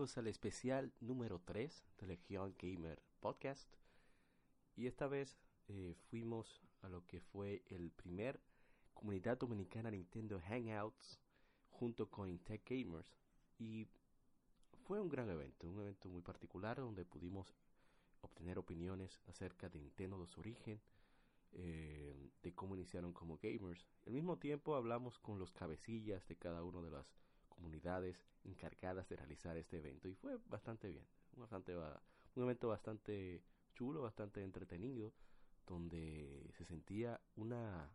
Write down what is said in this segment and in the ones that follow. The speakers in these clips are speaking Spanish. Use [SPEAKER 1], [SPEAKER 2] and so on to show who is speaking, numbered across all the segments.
[SPEAKER 1] Amigos al especial número 3 de Legión Gamer Podcast. Y esta vez eh, fuimos a lo que fue el primer Comunidad Dominicana Nintendo Hangouts junto con Intech Gamers. Y fue un gran evento, un evento muy particular donde pudimos obtener opiniones acerca de Nintendo de su origen, eh, de cómo iniciaron como gamers. Al mismo tiempo hablamos con los cabecillas de cada una de las comunidades encargadas de realizar este evento y fue bastante bien, bastante un evento bastante chulo, bastante entretenido, donde se sentía una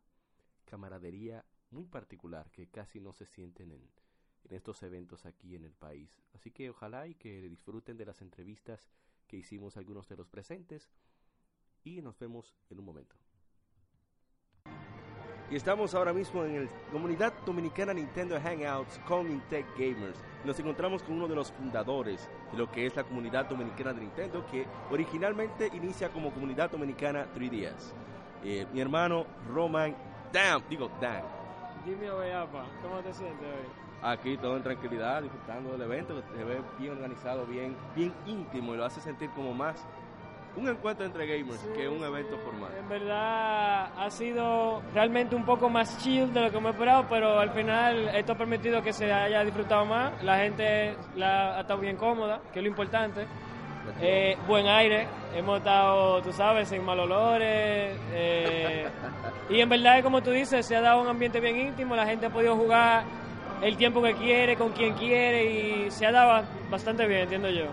[SPEAKER 1] camaradería muy particular que casi no se sienten en, en estos eventos aquí en el país. Así que ojalá y que disfruten de las entrevistas que hicimos algunos de los presentes y nos vemos en un momento. Y estamos ahora mismo en la comunidad dominicana Nintendo Hangouts con Intech Gamers. Nos encontramos con uno de los fundadores de lo que es la comunidad dominicana de Nintendo, que originalmente inicia como comunidad dominicana 3DS. Eh, mi hermano Roman Dan, digo Dan.
[SPEAKER 2] Dime, apa, ¿cómo te sientes hoy?
[SPEAKER 1] Aquí todo en tranquilidad, disfrutando del evento, que se ve bien organizado, bien, bien íntimo y lo hace sentir como más un encuentro entre gamers que un evento formal.
[SPEAKER 2] En verdad ha sido realmente un poco más chill de lo que me esperaba, pero al final esto ha permitido que se haya disfrutado más. La gente la, ha estado bien cómoda, que es lo importante. Eh, buen aire, hemos estado, tú sabes, sin mal olores. Eh, y en verdad, como tú dices, se ha dado un ambiente bien íntimo, la gente ha podido jugar el tiempo que quiere, con quien quiere y se ha dado bastante bien, entiendo yo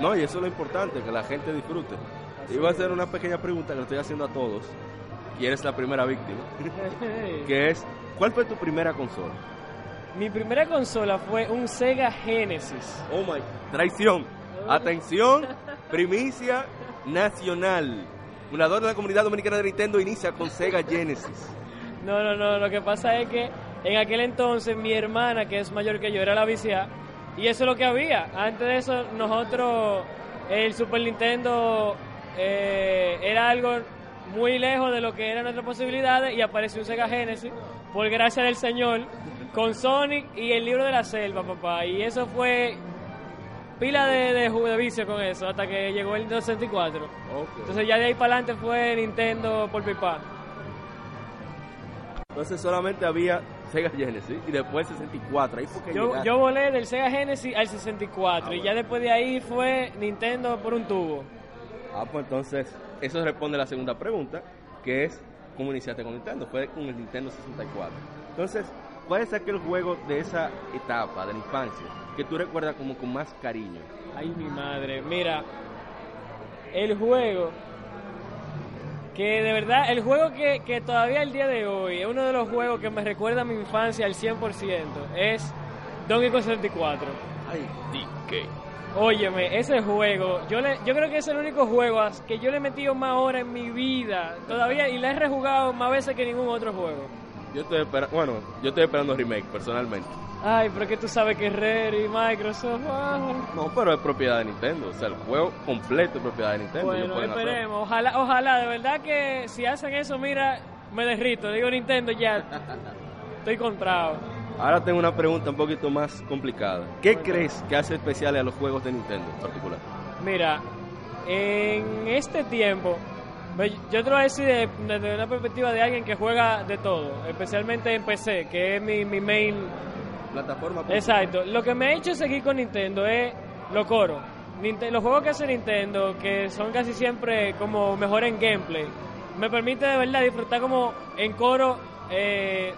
[SPEAKER 1] no, y eso es lo importante, que la gente disfrute. Iba a hacer una pequeña pregunta que le estoy haciendo a todos, y eres la primera víctima, que es, ¿cuál fue tu primera consola?
[SPEAKER 2] Mi primera consola fue un Sega Genesis.
[SPEAKER 1] Oh my, traición. Atención, primicia nacional. Fundador de la comunidad dominicana de Nintendo inicia con Sega Genesis.
[SPEAKER 2] No, no, no, lo que pasa es que en aquel entonces mi hermana, que es mayor que yo, era la vicia y eso es lo que había. Antes de eso, nosotros, el Super Nintendo eh, era algo muy lejos de lo que eran nuestras posibilidades y apareció un Sega Genesis, por gracia del Señor, con Sonic y el libro de la selva, papá. Y eso fue pila de, de, de vicio con eso, hasta que llegó el 64. Entonces ya de ahí para adelante fue Nintendo por pipa.
[SPEAKER 1] Entonces solamente había Sega Genesis y después 64. Ahí fue
[SPEAKER 2] yo, yo volé del Sega Genesis al 64 y ya después de ahí fue Nintendo por un tubo.
[SPEAKER 1] Ah, pues entonces eso responde a la segunda pregunta, que es cómo iniciaste con Nintendo. Fue con el Nintendo 64. Entonces, ¿cuál es aquel juego de esa etapa, de la infancia, que tú recuerdas como con más cariño?
[SPEAKER 2] Ay, mi madre, mira, el juego que de verdad, el juego que, que todavía el día de hoy es uno de los juegos que me recuerda a mi infancia al 100%, es Donkey Kong 64.
[SPEAKER 1] Ay, DK.
[SPEAKER 2] Óyeme, ese juego, yo le, yo creo que es el único juego que yo le he metido más horas en mi vida todavía y le he rejugado más veces que ningún otro juego.
[SPEAKER 1] Yo estoy esperando, bueno, yo estoy esperando remake personalmente.
[SPEAKER 2] Ay, pero que tú sabes que Rare y Microsoft.
[SPEAKER 1] No, pero es propiedad de Nintendo. O sea, el juego completo es propiedad de Nintendo.
[SPEAKER 2] Bueno, esperemos. Ojalá, ojalá, de verdad que si hacen eso, mira, me derrito. Digo Nintendo ya. Estoy comprado.
[SPEAKER 1] Ahora tengo una pregunta un poquito más complicada. ¿Qué crees que hace especial a los juegos de Nintendo en particular?
[SPEAKER 2] Mira, en este tiempo, yo te lo voy a decir desde, una perspectiva de alguien que juega de todo, especialmente en PC, que es mi, mi main
[SPEAKER 1] plataforma.
[SPEAKER 2] Exacto. Lo que me ha hecho seguir con Nintendo es lo coro. los juegos que hace Nintendo, que son casi siempre como mejor en gameplay, me permite de verdad disfrutar como en coro, eh,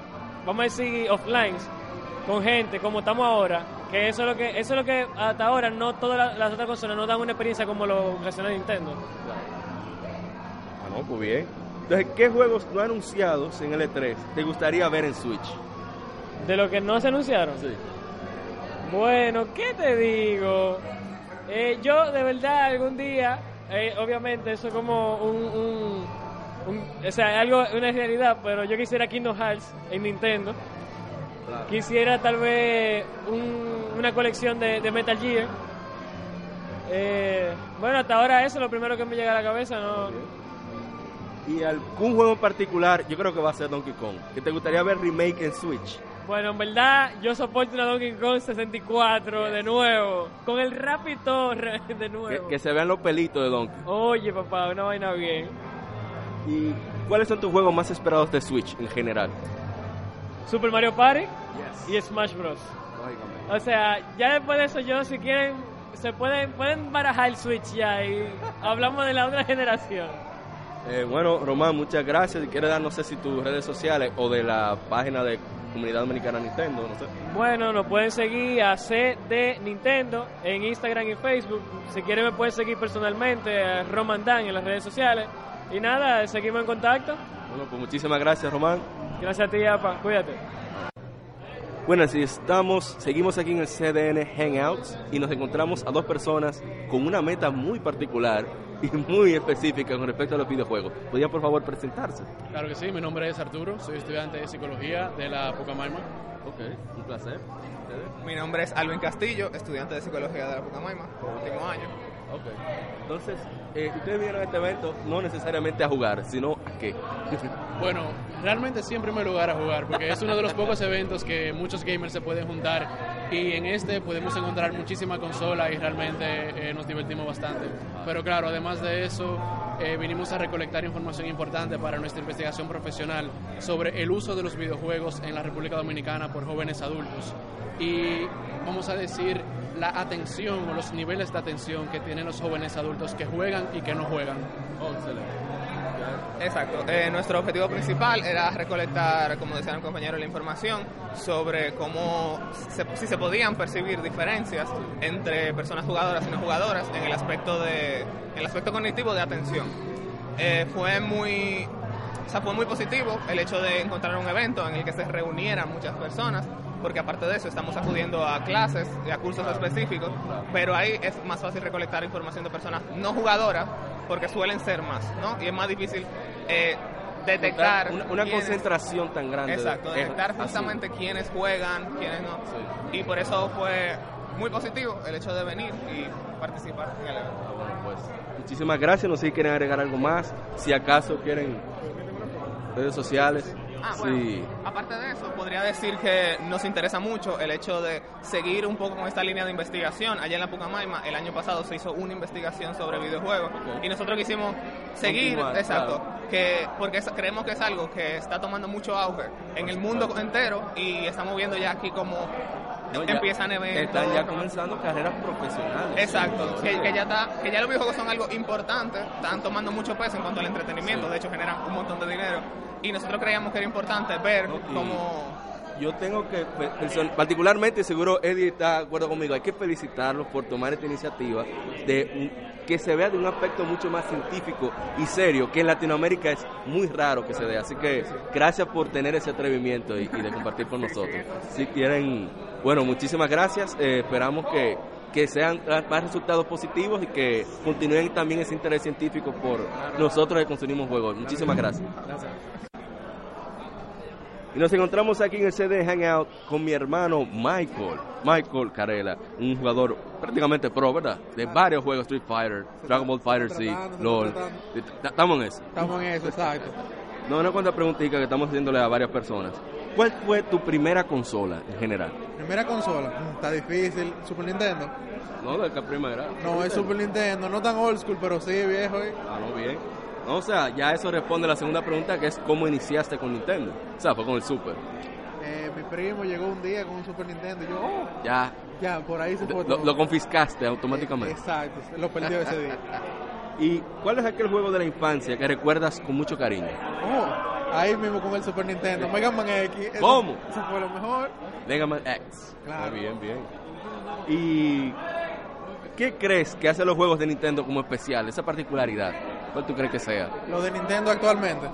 [SPEAKER 2] vamos a decir offline, con gente, como estamos ahora. Que eso es lo que, eso es lo que hasta ahora no todas las, otras consolas no dan una experiencia como lo que hace Nintendo.
[SPEAKER 1] Ah, no, pues bien. Entonces, ¿qué juegos no anunciados en L3 te gustaría ver en Switch?
[SPEAKER 2] ¿De lo que no se anunciaron?
[SPEAKER 1] Sí.
[SPEAKER 2] Bueno, ¿qué te digo? Eh, yo de verdad algún día, eh, obviamente eso es como un, un, un- o sea, algo, una realidad, pero yo quisiera Kingdom Hearts en Nintendo. Quisiera tal vez un- una colección de, de Metal Gear. Eh, bueno, hasta ahora eso es lo primero que me llega a la cabeza, ¿no?
[SPEAKER 1] Y algún juego en particular, yo creo que va a ser Donkey Kong. ¿Que te gustaría ver remake en Switch?
[SPEAKER 2] Bueno, en verdad, yo soporto una Donkey Kong 64 de nuevo, con el Raptor de nuevo.
[SPEAKER 1] que se vean los pelitos de Donkey.
[SPEAKER 2] Oye, papá, una vaina bien.
[SPEAKER 1] ¿Y cuáles son tus juegos más esperados de Switch en general?
[SPEAKER 2] Super Mario Party y Smash Bros. O sea, ya después de eso yo si quieren se pueden pueden barajar el Switch ya y hablamos de la otra generación.
[SPEAKER 1] Eh, bueno, Román, muchas gracias. Si quieres dar, no sé si tus redes sociales o de la página de Comunidad Dominicana Nintendo, no sé.
[SPEAKER 2] Bueno, nos pueden seguir a CD Nintendo en Instagram y Facebook. Si quieren me pueden seguir personalmente a Roman Dan en las redes sociales. Y nada, seguimos en contacto.
[SPEAKER 1] Bueno, pues muchísimas gracias, Román.
[SPEAKER 2] Gracias a ti, Apa. Cuídate.
[SPEAKER 1] Bueno, así estamos, seguimos aquí en el CDN Hangouts y nos encontramos a dos personas con una meta muy particular y muy específica con respecto a los videojuegos. ¿Podrían por favor presentarse?
[SPEAKER 3] Claro que sí, mi nombre es Arturo, soy estudiante de psicología de la Pucamaima.
[SPEAKER 1] Ok, un placer.
[SPEAKER 4] Mi nombre es Alvin Castillo, estudiante de psicología de la Pucamaima, último año.
[SPEAKER 1] Ok. Entonces, eh, ustedes vinieron a este evento no necesariamente a jugar, sino a qué.
[SPEAKER 3] Bueno, realmente sí en primer lugar a jugar, porque es uno de los pocos eventos que muchos gamers se pueden juntar y en este podemos encontrar muchísima consola y realmente eh, nos divertimos bastante. Pero claro, además de eso, eh, vinimos a recolectar información importante para nuestra investigación profesional sobre el uso de los videojuegos en la República Dominicana por jóvenes adultos y vamos a decir la atención o los niveles de atención que tienen los jóvenes adultos que juegan y que no juegan.
[SPEAKER 4] Exacto. Eh, nuestro objetivo principal era recolectar, como decía el compañero, la información sobre cómo, se- si se podían percibir diferencias entre personas jugadoras y no jugadoras en el aspecto, de, el aspecto cognitivo de atención. Eh, fue muy... O fue muy positivo el hecho de encontrar un evento en el que se reunieran muchas personas, porque aparte de eso estamos acudiendo a clases y a cursos específicos, pero ahí es más fácil recolectar información de personas no jugadoras, porque suelen ser más, ¿no? Y es más difícil eh, detectar...
[SPEAKER 1] una, una
[SPEAKER 4] quiénes-
[SPEAKER 1] concentración tan grande.
[SPEAKER 4] Exacto, detectar
[SPEAKER 1] así.
[SPEAKER 4] justamente quiénes juegan, quiénes no. Y por eso fue muy positivo el hecho de venir y participar en el evento.
[SPEAKER 1] Ah, bueno, pues, muchísimas gracias. No sé si quieren agregar algo más. Si acaso quieren redes sociales.
[SPEAKER 4] Ah, bueno,
[SPEAKER 1] sí.
[SPEAKER 4] aparte de eso, podría decir que nos interesa mucho el hecho de seguir un poco con esta línea de investigación. Allá en la Pucamaima, el año pasado se hizo una investigación sobre videojuegos y nosotros quisimos seguir,
[SPEAKER 1] Continuar,
[SPEAKER 4] exacto,
[SPEAKER 1] claro.
[SPEAKER 4] que porque es- creemos que es algo que está tomando mucho auge en el mundo entero y estamos viendo ya aquí como
[SPEAKER 1] No, ya
[SPEAKER 4] empiezan eventos.
[SPEAKER 1] Están ya comenzando carreras profesionales.
[SPEAKER 4] Exacto, que, que ya está, que ya los videojuegos son algo importante, están tomando mucho peso en cuanto al entretenimiento, de hecho generan un montón de dinero y nosotros creíamos que era importante ver
[SPEAKER 1] Ok.
[SPEAKER 4] cómo
[SPEAKER 1] Yo tengo que, particularmente, seguro Eddie está de acuerdo conmigo, hay que felicitarlos por tomar esta iniciativa de un- que se vea de un aspecto mucho más científico y serio, que en Latinoamérica es muy raro que se dé. Así que gracias por tener ese atrevimiento y, y de compartir con nosotros. Si quieren, bueno, muchísimas gracias. Eh, esperamos que, que sean más resultados positivos y que continúen también ese interés científico por nosotros que consumimos juegos. Muchísimas gracias. Y nos encontramos aquí en el CD Hangout con mi hermano Michael, Michael Carela, un jugador prácticamente pro, ¿verdad? De varios juegos, Street Fighter, Dragon Ball Fighter,
[SPEAKER 5] Tratando,
[SPEAKER 1] LOL. Estamos en eso.
[SPEAKER 5] Estamos en eso, exacto.
[SPEAKER 1] No, una cuanta preguntita que estamos haciéndole a varias personas. ¿Cuál fue tu primera consola en general?
[SPEAKER 5] Primera consola, mm, está difícil. Super Nintendo.
[SPEAKER 1] No, de la primera.
[SPEAKER 5] No, es Super Nintendo, no tan old school, pero sí viejo. ¿eh?
[SPEAKER 1] Ah, no, bien. O sea, ya eso responde a la segunda pregunta que es cómo iniciaste con Nintendo. O sea, fue con el Super.
[SPEAKER 5] Eh, mi primo llegó un día con un Super Nintendo y yo, oh,
[SPEAKER 1] Ya,
[SPEAKER 5] ya, por ahí se fue
[SPEAKER 1] lo, confiscaste automáticamente.
[SPEAKER 5] Exacto, lo perdió ese día.
[SPEAKER 1] ¿Y cuál es aquel juego de la infancia que recuerdas con mucho cariño?
[SPEAKER 5] Oh, ahí mismo con el Super Nintendo, Mega Man X. eso-
[SPEAKER 1] ¿Cómo?
[SPEAKER 5] Eso fue lo mejor.
[SPEAKER 1] Mega Man X.
[SPEAKER 5] Claro.
[SPEAKER 1] Ah, bien, bien. ¿Y qué crees que hace los juegos de Nintendo como especial? Esa particularidad. ¿Cuál tú crees que sea?
[SPEAKER 5] Lo de Nintendo actualmente.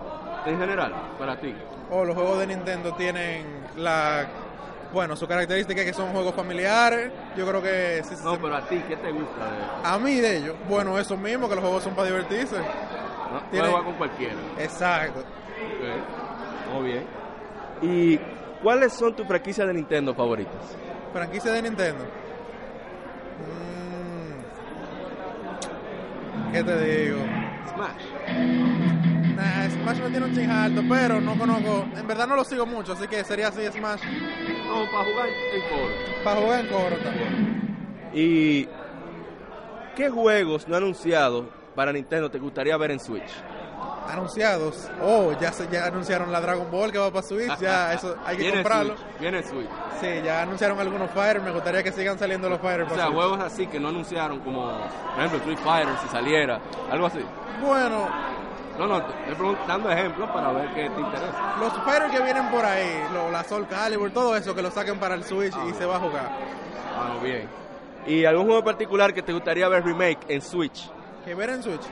[SPEAKER 1] En general, para ti.
[SPEAKER 5] Oh, los juegos de Nintendo tienen la
[SPEAKER 6] Bueno, su característica es que son juegos familiares. Yo creo que sí,
[SPEAKER 1] No, pero a ti, ¿qué te gusta de
[SPEAKER 6] a mí de ellos, bueno, eso mismo, que los juegos son para divertirse.
[SPEAKER 1] ¿no?
[SPEAKER 6] Tiene-
[SPEAKER 1] Puedes jugar con cualquiera.
[SPEAKER 6] Exacto.
[SPEAKER 1] Ok. Muy bien. ¿Y cuáles son tus franquicias de Nintendo favoritas?
[SPEAKER 6] Franquicia de Nintendo. Mm. ¿Qué te digo?
[SPEAKER 1] Smash.
[SPEAKER 6] Nah, Smash me tiene un ching alto, pero no conozco. En verdad no lo sigo mucho, así que sería así Smash.
[SPEAKER 1] No, para jugar en foro.
[SPEAKER 6] Para jugar en coro también.
[SPEAKER 1] ¿Y qué juegos no anunciados para Nintendo te gustaría ver en Switch?
[SPEAKER 6] Anunciados. Oh, ya, se, ya anunciaron la Dragon Ball que va para Switch. Ya, eso hay que
[SPEAKER 1] Viene
[SPEAKER 6] comprarlo.
[SPEAKER 1] Switch, Viene Switch.
[SPEAKER 6] Sí, ya anunciaron algunos Fire. Me gustaría que sigan saliendo los Fire
[SPEAKER 1] O
[SPEAKER 6] para
[SPEAKER 1] sea,
[SPEAKER 6] Switch.
[SPEAKER 1] juegos así que no anunciaron como, por ejemplo, Street Fighter si saliera, algo así.
[SPEAKER 6] Bueno,
[SPEAKER 1] No, no, te estoy preguntando ejemplos para ver qué te interesa.
[SPEAKER 6] los Fire que vienen por ahí, lo, la Soul Calibur, todo eso, que lo saquen para el Switch y se va a jugar.
[SPEAKER 1] Ah, bien. ¿Y algún juego en particular que te gustaría ver remake en Switch?
[SPEAKER 6] ¿Que ver en Switch?
[SPEAKER 1] Sí.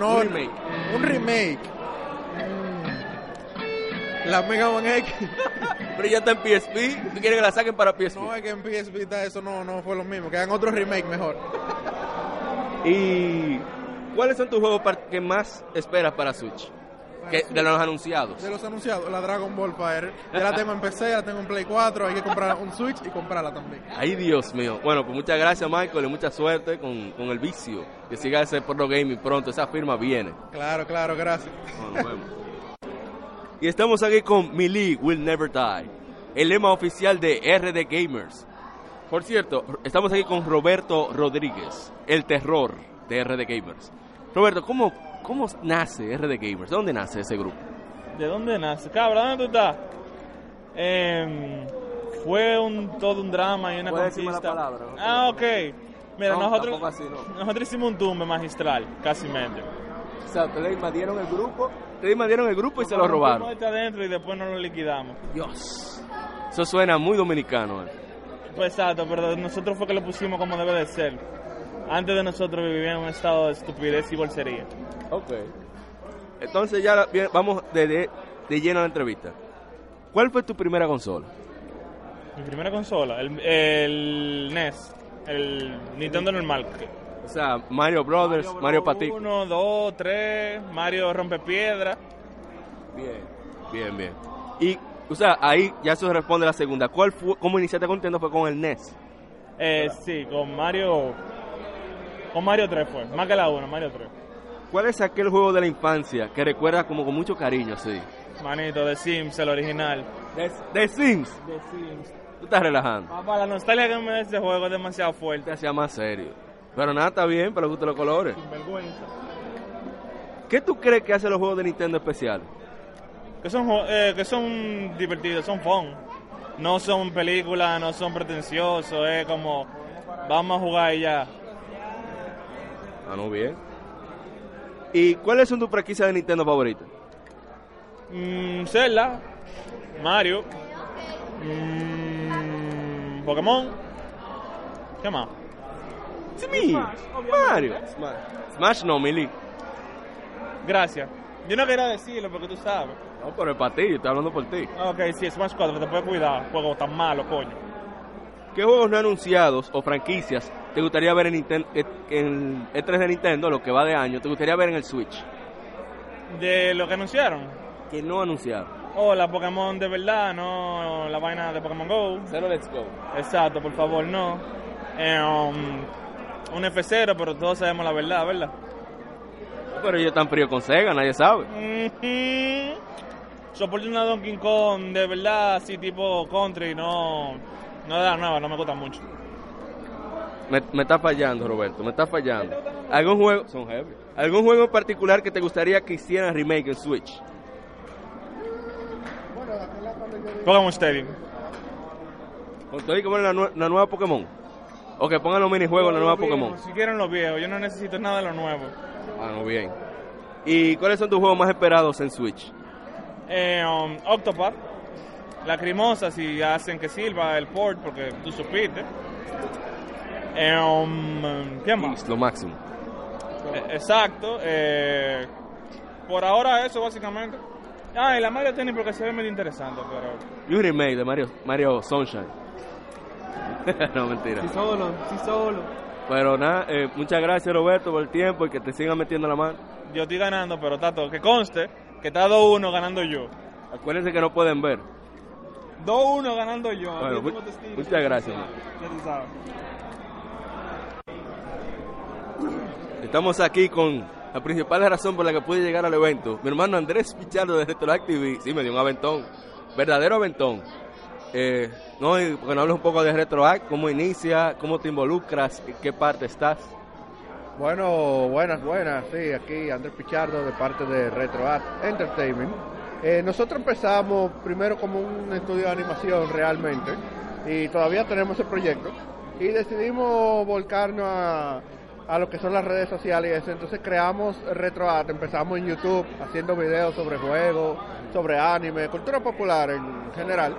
[SPEAKER 6] No,
[SPEAKER 1] Un remake.
[SPEAKER 6] Un remake. Mm. La Mega Man X.
[SPEAKER 1] Pero ya está en PSP, ¿tú quieres que la saquen para PSP?
[SPEAKER 6] No, es que en PSP está- eso no, no fue lo mismo. Que hagan otro remake mejor.
[SPEAKER 1] ¿Y cuáles son tus juegos que más esperas para Switch? Que, de los anunciados.
[SPEAKER 6] De los anunciados, la Dragon Ball Fire. Ya la tengo en PC, la tengo en Play 4. Hay que comprar un Switch y comprarla también.
[SPEAKER 1] Ay, Dios mío. Bueno, pues muchas gracias, Michael, y mucha suerte con, con el vicio. Que siga ese Pro Gaming pronto. Esa firma viene.
[SPEAKER 6] Claro, claro, gracias.
[SPEAKER 1] Bueno, nos vemos. Y estamos aquí con Me League Will Never Die, el lema oficial de RD Gamers. Por cierto, estamos aquí con Roberto Rodríguez, el terror de RD Gamers. Roberto, ¿cómo, cómo nace RD Gamers? ¿De dónde nace ese grupo?
[SPEAKER 7] ¿De dónde nace? Cabra, ¿dónde tú estás? Em, fue un todo un drama y una conquista.
[SPEAKER 1] palabra, ¿no?
[SPEAKER 7] Ah, ok. Mira,
[SPEAKER 1] No,
[SPEAKER 7] nosotros,
[SPEAKER 1] así, no.
[SPEAKER 7] nosotros hicimos un tumbe magistral, casi mente.
[SPEAKER 1] O sea, te le invadieron el grupo, te invadieron el grupo y se lo robaron.
[SPEAKER 7] Está adentro y después nos lo liquidamos.
[SPEAKER 1] Dios. Eso suena muy dominicano. eh.
[SPEAKER 7] Pues exacto, pero nosotros fue que lo pusimos como debe de ser. Antes de nosotros vivía en un estado de estupidez y bolsería.
[SPEAKER 1] Ok. Entonces ya vamos de, de, de lleno a la entrevista. ¿Cuál fue tu primera consola?
[SPEAKER 7] Mi primera consola, el, el NES, el Nintendo normal.
[SPEAKER 1] O sea, Mario Brothers, Mario, Pati.
[SPEAKER 7] Uno, dos, tres, Mario Rompepiedra.
[SPEAKER 1] Bien, bien, bien. Y, o sea, ahí ya se responde la segunda. ¿Cuál fue, cómo iniciaste con Nintendo? Fue con el NES.
[SPEAKER 7] Eh, sí, con Mario. Con Mario 3 fue, más que la 1, Mario 3.
[SPEAKER 1] ¿Cuál es aquel juego de la infancia que recuerdas como con mucho cariño, sí?
[SPEAKER 7] Manito, de Sims, el original.
[SPEAKER 1] De Sims.
[SPEAKER 7] De Sims.
[SPEAKER 1] Tú estás relajando.
[SPEAKER 7] Papá, la nostalgia que me da ese juego es demasiado
[SPEAKER 1] Te
[SPEAKER 7] fuerte.
[SPEAKER 1] hacía más serio. Pero nada, está bien, pero gusto los colores.
[SPEAKER 7] Sin vergüenza.
[SPEAKER 1] ¿Qué tú crees que hacen los juegos de Nintendo especiales?
[SPEAKER 7] Que son, eh, que son divertidos, son fun. No son películas, no son pretenciosos, es como. Vamos a jugar y ya.
[SPEAKER 1] Ah, no, bien. ¿Y cuáles son tus franquicias de Nintendo favoritas?
[SPEAKER 7] Mm, Zelda, Mario, mm, Pokémon. ¿Qué más?
[SPEAKER 1] Sí, Mario. Smash no, Melee.
[SPEAKER 7] Gracias. Yo no quería decirlo porque tú sabes.
[SPEAKER 1] No, pero es para ti, yo estoy hablando por ti.
[SPEAKER 7] Ok, sí, Smash 4, te puedes cuidar. Juego tan malo, coño.
[SPEAKER 1] ¿Qué juegos no anunciados o franquicias te gustaría ver en, Ninten- eh, en E3 de Nintendo, lo que va de año, te gustaría ver en el Switch?
[SPEAKER 7] De lo que anunciaron.
[SPEAKER 1] Que no anunciaron.
[SPEAKER 7] Oh, la Pokémon de verdad, no la vaina de Pokémon Go.
[SPEAKER 1] Zero Let's Go.
[SPEAKER 7] Exacto, por favor, no. Um, un F0, pero todos sabemos la verdad, ¿verdad?
[SPEAKER 1] Pero ellos están fríos con Sega, nadie sabe.
[SPEAKER 7] Mhm. Soporte una Donkey Kong de verdad, así tipo country, no, no de la nueva, no me gusta mucho.
[SPEAKER 1] Me, me está fallando, Roberto, me está fallando. ¿Algún juego, son heavy. ¿Algún juego en particular que te gustaría que hicieran remake en Switch?
[SPEAKER 7] Pokémon Stadium.
[SPEAKER 1] Con todo y como la, nue- la nueva Pokémon. O que pongan los minijuegos en la nueva Pokémon.
[SPEAKER 7] Si quieren los viejos, yo no necesito nada de lo nuevo.
[SPEAKER 1] Ah, no, bien. ¿Y cuáles son tus juegos más esperados en Switch?
[SPEAKER 7] Eh, um, Octopath, Lacrimosa, si hacen que sirva el port, porque tú supiste. Eh, um, ¿Qué más?
[SPEAKER 1] Lo máximo.
[SPEAKER 7] Eh, exacto. eh, por ahora eso, básicamente. Ah, y la Mario Tennis porque se ve medio interesante, pero...
[SPEAKER 1] Y un remake de Mario, Mario Sunshine. no, mentira.
[SPEAKER 8] Sí solo, sí solo.
[SPEAKER 1] Pero nada, eh, muchas gracias Roberto por el tiempo y que te sigan metiendo la mano.
[SPEAKER 7] Yo estoy ganando, pero Tato, que conste que está 2-1 ganando yo.
[SPEAKER 1] Acuérdense que no pueden ver.
[SPEAKER 7] 2-1 ganando yo.
[SPEAKER 1] Bueno, muchas gracias.
[SPEAKER 7] Ya tú sabes.
[SPEAKER 1] Estamos aquí con la principal razón por la que pude llegar al evento. Mi hermano Andrés Pichardo de Retroactive. Sí, me dio un aventón. Verdadero aventón. Eh, no, y porque no hables un poco de Retroact, cómo inicia, cómo te involucras, en qué parte estás.
[SPEAKER 9] Bueno, buenas, buenas. Sí, aquí Andrés Pichardo de parte de RetroArt Entertainment. Eh, nosotros empezamos primero como un estudio de animación realmente y todavía tenemos ese proyecto y decidimos volcarnos a, a lo que son las redes sociales y eso. Entonces creamos RetroArt, empezamos en YouTube haciendo videos sobre juegos, sobre anime, cultura popular en general.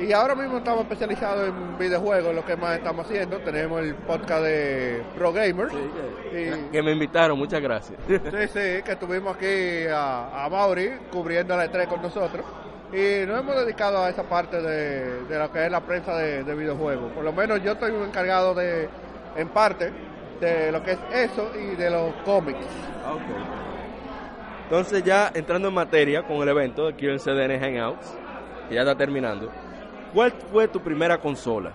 [SPEAKER 9] Y ahora mismo estamos especializados en videojuegos, lo que más estamos haciendo. Tenemos el podcast de Pro Gamers. Y-
[SPEAKER 1] Que me invitaron, muchas gracias.
[SPEAKER 9] Sí, sí, que tuvimos aquí a, a Mauri cubriendo la E3 con nosotros. Y nos hemos dedicado a esa parte de, de lo que es la prensa de, de videojuegos. Por lo menos yo estoy encargado de, en parte, de lo que es eso y de los cómics.
[SPEAKER 1] Entonces ya entrando en materia con el evento aquí en CDN Hangouts, que ya está terminando. ¿Cuál fue tu primera consola?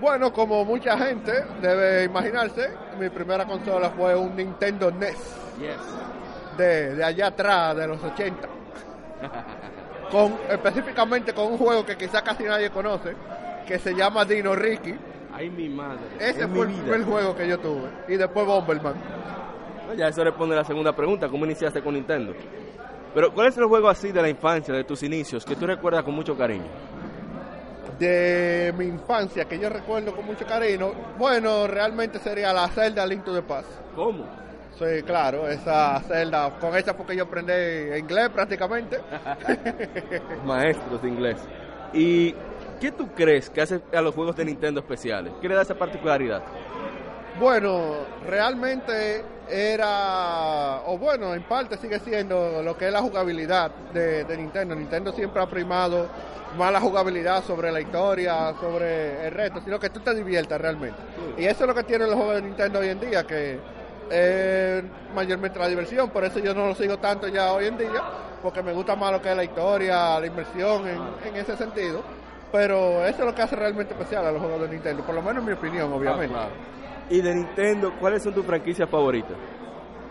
[SPEAKER 9] Bueno, como mucha gente debe imaginarse, mi primera consola fue un Nintendo NES. De, de allá atrás, de los 80. con, específicamente con un juego que quizá casi nadie conoce, que se llama Dino Ricky.
[SPEAKER 1] Ay, mi madre.
[SPEAKER 9] Ese fue
[SPEAKER 1] mi
[SPEAKER 9] el
[SPEAKER 1] vida.
[SPEAKER 9] primer juego que yo tuve. Y después Bomberman.
[SPEAKER 1] No, Ya eso responde a la segunda pregunta, ¿cómo iniciaste con Nintendo? Pero ¿cuál es el juego así de la infancia, de tus inicios, que tú recuerdas con mucho cariño?
[SPEAKER 9] De mi infancia, que yo recuerdo con mucho cariño, bueno, realmente sería la Zelda Link to the Past.
[SPEAKER 1] ¿Cómo?
[SPEAKER 9] Sí, claro, esa Zelda, con esa porque yo aprendí inglés prácticamente.
[SPEAKER 1] Maestros de inglés. ¿Y qué tú crees que hace a los juegos de Nintendo especiales? ¿Qué le da esa particularidad?
[SPEAKER 9] Bueno, realmente era, o bueno, en parte sigue siendo lo que es la jugabilidad de, de Nintendo. Nintendo siempre ha primado más la jugabilidad sobre la historia, sobre el reto, sino que tú te diviertas realmente. Y eso es lo que tienen los juegos de Nintendo hoy en día, que es mayormente la diversión, por eso yo no lo sigo tanto ya hoy en día, porque me gusta más lo que es la historia, la inversión en, en ese sentido. Pero eso es lo que hace realmente especial a los juegos de Nintendo, por lo menos en mi opinión, obviamente.
[SPEAKER 1] Y de Nintendo, ¿cuáles son tus franquicias favoritas?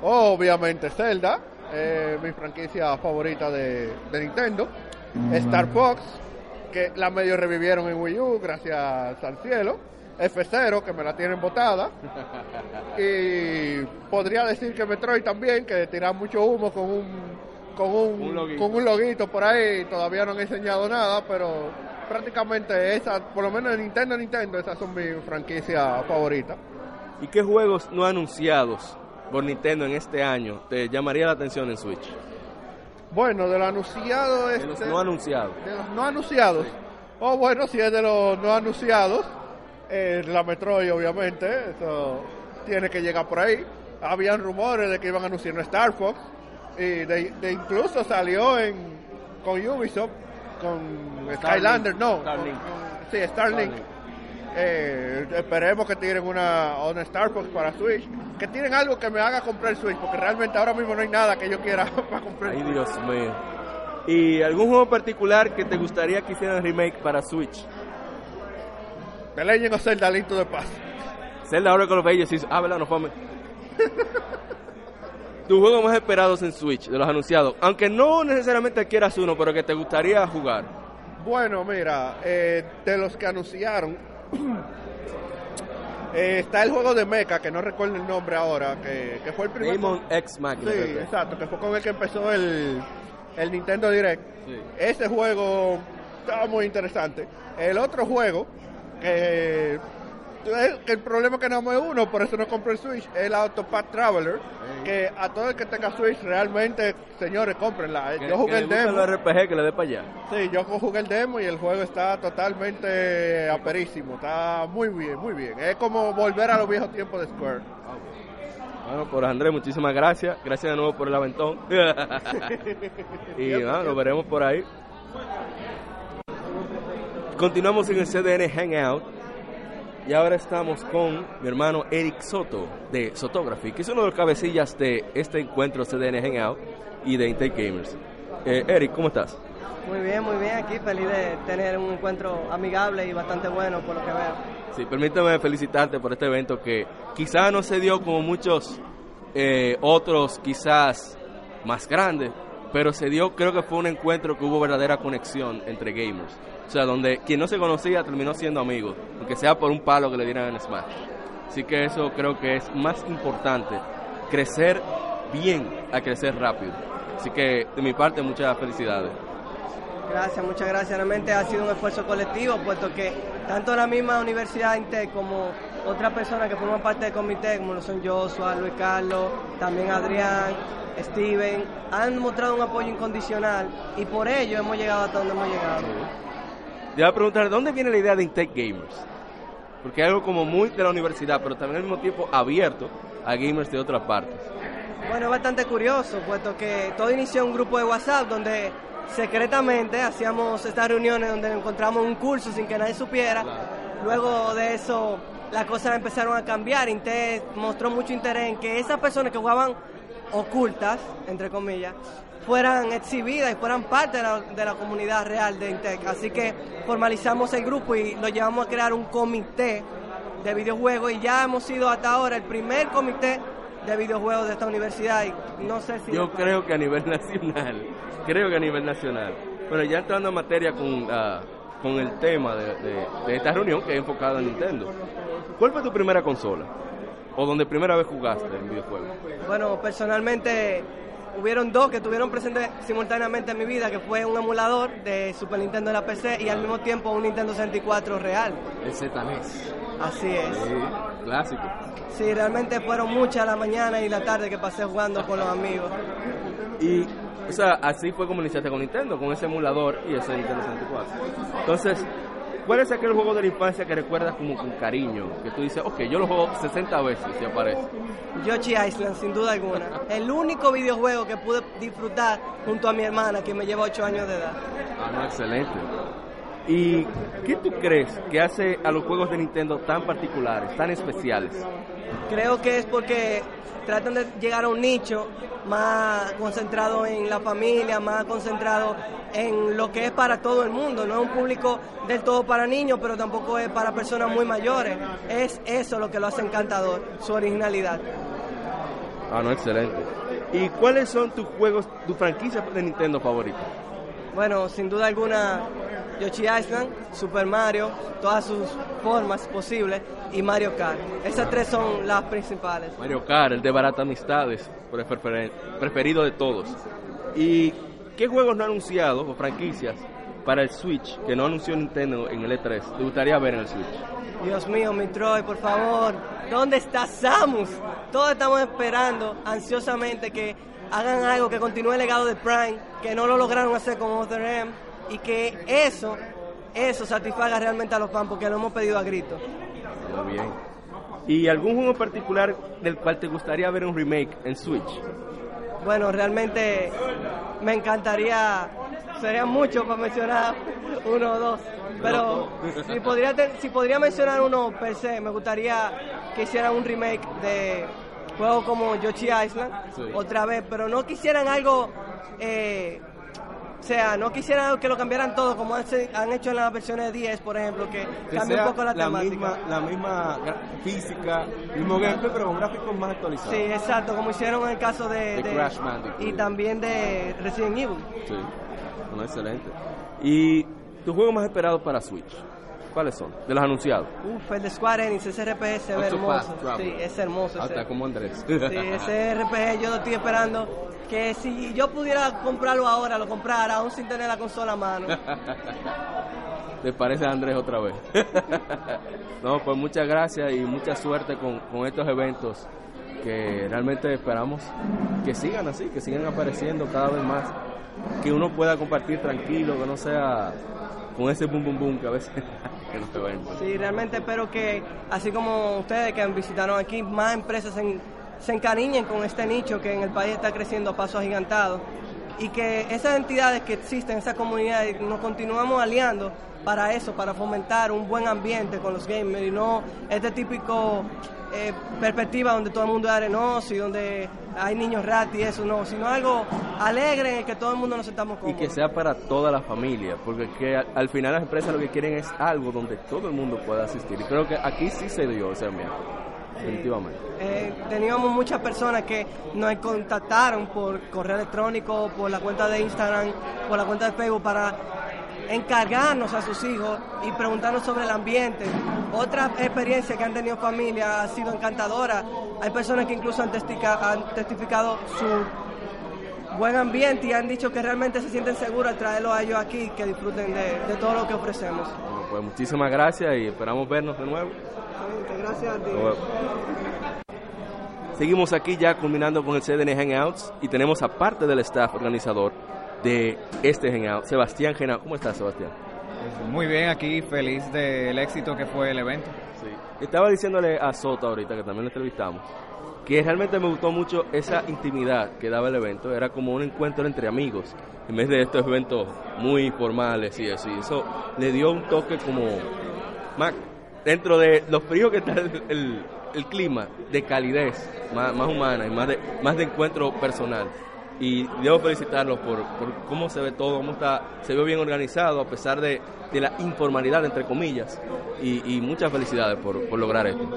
[SPEAKER 9] Obviamente Zelda, eh, mi franquicia favorita de, de Nintendo. Star Fox, que la medio revivieron en Wii U, gracias al cielo. F0, que me la tienen botada. Y podría decir que Metroid también, que tiran mucho humo con un, con un,
[SPEAKER 1] Un
[SPEAKER 9] con un loguito por ahí. Todavía no han enseñado nada, pero prácticamente esa, por lo menos en Nintendo, Nintendo, esas son mis franquicias favoritas.
[SPEAKER 1] ¿Y qué juegos no anunciados por Nintendo en este año te llamaría la atención en Switch?
[SPEAKER 9] Bueno, de lo anunciado
[SPEAKER 1] De los
[SPEAKER 9] este-
[SPEAKER 1] no anunciados.
[SPEAKER 9] De los no anunciados. O bueno, si es de los no anunciados, eh, la Metroid obviamente, eso tiene que llegar por ahí. Habían rumores de que iban a anunciar un Star Fox y de, de incluso salió en con Ubisoft, con Skylander, no,
[SPEAKER 1] Starlink.
[SPEAKER 9] con- con- sí, Starlink. Eh, esperemos que tienen una, una Star Fox para Switch, que tienen algo que me haga comprar Switch, porque realmente ahora mismo no hay nada que yo quiera para comprar
[SPEAKER 1] Ay,
[SPEAKER 9] Switch.
[SPEAKER 1] Dios mío. ¿Y algún juego particular que te gustaría que hicieran remake para Switch?
[SPEAKER 9] The Legend of Zelda Link to the Past.
[SPEAKER 1] Zelda Oracle of Ages. hizo- Ah, ¿verdad? No mí. Tus juegos más esperados en Switch, de los anunciados. Aunque no necesariamente quieras uno, pero que te gustaría jugar.
[SPEAKER 9] Bueno, mira, eh, de los que anunciaron, eh, está el juego de Mecha, que no recuerdo el nombre ahora, que, que fue el primer...
[SPEAKER 1] Demon X Machina.
[SPEAKER 9] Sí,
[SPEAKER 1] creo
[SPEAKER 9] exacto, que fue con el que empezó el, el Nintendo Direct.
[SPEAKER 1] Sí.
[SPEAKER 9] Ese juego estaba muy interesante. El otro juego, que, el- el problema que no es uno, por eso no compré el Switch, es el Autopath Traveler, que a todo el que tenga Switch realmente, señores, cómprenla. Yo jugué
[SPEAKER 1] que
[SPEAKER 9] el demo.
[SPEAKER 1] los RPG que le dé para allá.
[SPEAKER 9] Sí, yo jugué el demo y el juego está totalmente aperísimo, está muy bien, muy bien. Es como volver a los viejos tiempos de Square.
[SPEAKER 1] Bueno, por Andrés, muchísimas gracias. Gracias de nuevo por el aventón. y bueno, nos veremos por ahí. Continuamos en el CDN Hangout. Y ahora estamos con mi hermano Eric Soto de Sotography, que es uno de los cabecillas de este encuentro CDN Hangout y de Intake Gamers. Eh, Eric, ¿cómo estás?
[SPEAKER 8] Muy bien, muy bien. Aquí feliz de tener un encuentro amigable y bastante bueno por lo que veo.
[SPEAKER 1] Sí, permítame felicitarte por este evento que quizás no se dio como muchos eh, otros, quizás más grandes, pero se dio, creo que fue un encuentro que hubo verdadera conexión entre gamers. O sea, donde quien no se conocía terminó siendo amigo, aunque sea por un palo que le dieran en Smash. Así que eso creo que es más importante, crecer bien a crecer rápido. Así que de mi parte muchas felicidades.
[SPEAKER 8] Gracias, muchas gracias. Realmente ha sido un esfuerzo colectivo, puesto que tanto la misma Universidad Intec como otras personas que forman parte del comité, como lo son Joshua, Luis Carlos, también Adrián, Steven, han mostrado un apoyo incondicional y por ello hemos llegado hasta donde hemos llegado.
[SPEAKER 1] Te voy a preguntar, ¿de dónde viene la idea de Intech Gamers? Porque es algo como muy de la universidad, pero también al mismo tiempo abierto a gamers de otras partes.
[SPEAKER 8] Bueno, es bastante curioso, puesto que todo inició en un grupo de WhatsApp donde secretamente hacíamos estas reuniones donde encontramos un curso sin que nadie supiera. Luego de eso las cosas empezaron a cambiar. Intec mostró mucho interés en que esas personas que jugaban ocultas, entre comillas, fueran exhibidas y fueran parte de la, de la comunidad real de Intec. Así que formalizamos el grupo y lo llevamos a crear un comité de videojuegos y ya hemos sido hasta ahora el primer comité de videojuegos de esta universidad y no sé si...
[SPEAKER 1] Yo creo que a nivel nacional, creo que a nivel nacional. Pero ya entrando en materia con, ah, con el tema de, de- de esta reunión que es enfocada en Nintendo. ¿Cuál fue tu primera consola? ¿O donde primera vez jugaste en videojuegos?
[SPEAKER 8] Bueno, personalmente hubieron dos que estuvieron presentes simultáneamente en mi vida, que fue un emulador de Super Nintendo en la PC y al mismo tiempo un Nintendo 64 real.
[SPEAKER 1] El ZNES.
[SPEAKER 8] Así es.
[SPEAKER 1] Sí, clásico.
[SPEAKER 8] Sí, realmente fueron muchas la mañana y la tarde que pasé jugando con los amigos.
[SPEAKER 1] Y, o sea, así fue como iniciaste con Nintendo, con ese emulador y ese Nintendo 64. Entonces, ¿cuál es aquel juego de la infancia que recuerdas como con cariño? Que tú dices, ok, yo lo juego 60 veces si aparece.
[SPEAKER 8] Yoshi Island, sin duda alguna. El único videojuego que pude disfrutar junto a mi hermana, que me lleva 8 años de edad.
[SPEAKER 1] Ah, no, excelente. ¿Y qué tú crees que hace a los juegos de Nintendo tan particulares, tan especiales?
[SPEAKER 8] Creo que es porque tratan de llegar a un nicho más concentrado en la familia, más concentrado en lo que es para todo el mundo. No es un público del todo para niños, pero tampoco es para personas muy mayores. Es eso lo que lo hace encantador, su originalidad.
[SPEAKER 1] Ah, no, excelente. ¿Y cuáles son tus juegos, tus franquicias de Nintendo favoritas?
[SPEAKER 8] Bueno, sin duda alguna, Yoshi Island, Super Mario, todas sus formas posibles, y Mario Kart. Esas tres son las principales.
[SPEAKER 1] Mario Kart, el de Barata Amistades, preferido de todos. ¿Y qué juegos no anunciados o franquicias para el Switch que no anunció Nintendo en el E3 te gustaría ver en el Switch?
[SPEAKER 8] Dios mío, Metroid, por favor, ¿dónde está Samus? Todos estamos esperando ansiosamente que hagan algo que continúe el legado de Prime, que no lo lograron hacer con Other M, y que eso, eso satisfaga realmente a los fans, porque lo hemos pedido a gritos.
[SPEAKER 1] Muy bien. ¿Y algún juego particular del cual te gustaría ver un remake en Switch?
[SPEAKER 8] Bueno, realmente me encantaría, sería mucho para mencionar uno o dos, pero si podría, si podría mencionar uno per se, me gustaría que hicieran un remake de juegos como Yoshi Island,
[SPEAKER 1] Sí.
[SPEAKER 8] otra vez, pero no quisieran algo, eh, o sea, no quisieran algo que lo cambiaran todo, como han, hecho en las versiones de 10, por ejemplo, que, cambia un poco la, temática.
[SPEAKER 10] misma, la misma física, mismo gameplay, pero con gráficos más actualizados.
[SPEAKER 8] Sí, exacto, como hicieron en el caso de,
[SPEAKER 1] Crash Bandicoot.
[SPEAKER 8] y también de Resident Evil.
[SPEAKER 1] Sí. No, excelente. ¿Y tus juegos más esperados para Switch? ¿Cuáles son? De los anunciados.
[SPEAKER 8] Uf, el de Square Enix, ese RPG se ve hermoso.
[SPEAKER 1] Traveler.
[SPEAKER 8] Sí, es hermoso.
[SPEAKER 1] Hasta
[SPEAKER 8] ese.
[SPEAKER 1] como Andrés.
[SPEAKER 8] Sí, ese RPG yo lo estoy esperando. Que si yo pudiera comprarlo ahora, lo comprara, aún sin tener la consola a mano.
[SPEAKER 1] ¿Te parece a Andrés otra vez? no, pues muchas gracias y mucha suerte con, con estos eventos que realmente esperamos que sigan así, que sigan apareciendo cada vez más, que uno pueda compartir tranquilo, que no sea con ese boom boom boom que a veces en los eventos.
[SPEAKER 8] Sí, realmente espero que, así como ustedes que visitaron aquí, más empresas se, se encariñen con este nicho que en el país está creciendo a paso agigantado y que esas entidades que existen, esas comunidades, nos continuamos aliando para eso, para fomentar un buen ambiente con los gamers y no este típico eh, perspectiva donde todo el mundo es arenoso y donde hay niños rat y eso, no, sino algo alegre en el que todo el mundo nos sentamos
[SPEAKER 1] Y
[SPEAKER 8] cómodos.
[SPEAKER 1] que sea para toda la familia, porque que al, al final las empresas lo que quieren es algo donde todo el mundo pueda asistir. Y creo que aquí sí se dio ese ambiente, definitivamente.
[SPEAKER 8] Eh, teníamos muchas personas que nos contactaron por correo electrónico, por la cuenta de Instagram, por la cuenta de Facebook para encargarnos a sus hijos y preguntarnos sobre el ambiente. Otra experiencia que han tenido familia ha sido encantadora. Hay personas que incluso han, testica- han testificado su buen ambiente y han dicho que realmente se sienten seguros al traerlo a ellos aquí, que disfruten de, de todo lo que ofrecemos.
[SPEAKER 1] Bueno, pues muchísimas gracias y esperamos vernos de nuevo.
[SPEAKER 8] Gracias a ti.
[SPEAKER 1] Seguimos aquí ya culminando con el CDN Hangouts y tenemos a parte del staff organizador de este Hangout, Sebastián Genao. ¿Cómo estás, Sebastián?
[SPEAKER 11] Muy bien, aquí feliz del éxito que fue el evento.
[SPEAKER 1] Estaba diciéndole a Soto ahorita, que también lo entrevistamos, que realmente me gustó mucho esa intimidad que daba el evento. Era como un encuentro entre amigos, en vez de estos eventos muy formales y. Y eso le dio un toque como, más, dentro de lo frío que está el, el- el clima, de calidez más, más humana y más de, más de encuentro personal. Y debo felicitarlos por, por cómo se ve todo, cómo está, se ve bien organizado a pesar de, de la informalidad, entre comillas. Y, y muchas felicidades por, por lograr esto.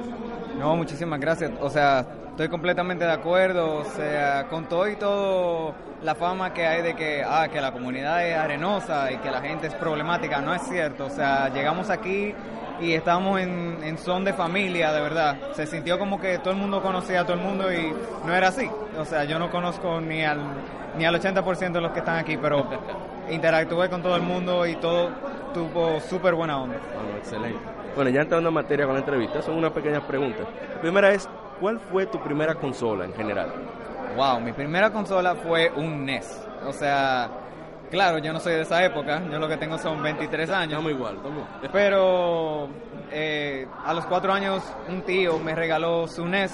[SPEAKER 11] No, muchísimas gracias. O sea, estoy completamente de acuerdo. O sea, con todo y todo la fama que hay de que, ah, que la comunidad es arenosa y que la gente es problemática, no es cierto. O sea, llegamos aquí y estamos en, en son de familia, de verdad. Se sintió como que todo el mundo conocía a todo el mundo y no era así. O sea, yo no conozco ni al, ni al 80% de los que están aquí, pero interactué con todo el mundo y todo tuvo súper buena onda.
[SPEAKER 1] Excelente. Bueno, ya entrando en materia con la entrevista, son unas pequeñas preguntas. Primera es, ¿cuál fue tu primera consola en general?
[SPEAKER 11] Wow, mi primera consola fue un NES. O sea, claro, yo no soy de esa época, yo lo que tengo son 23 años.
[SPEAKER 1] Estamos igual, estamos.
[SPEAKER 11] Pero eh, a los cuatro años un tío me regaló su NES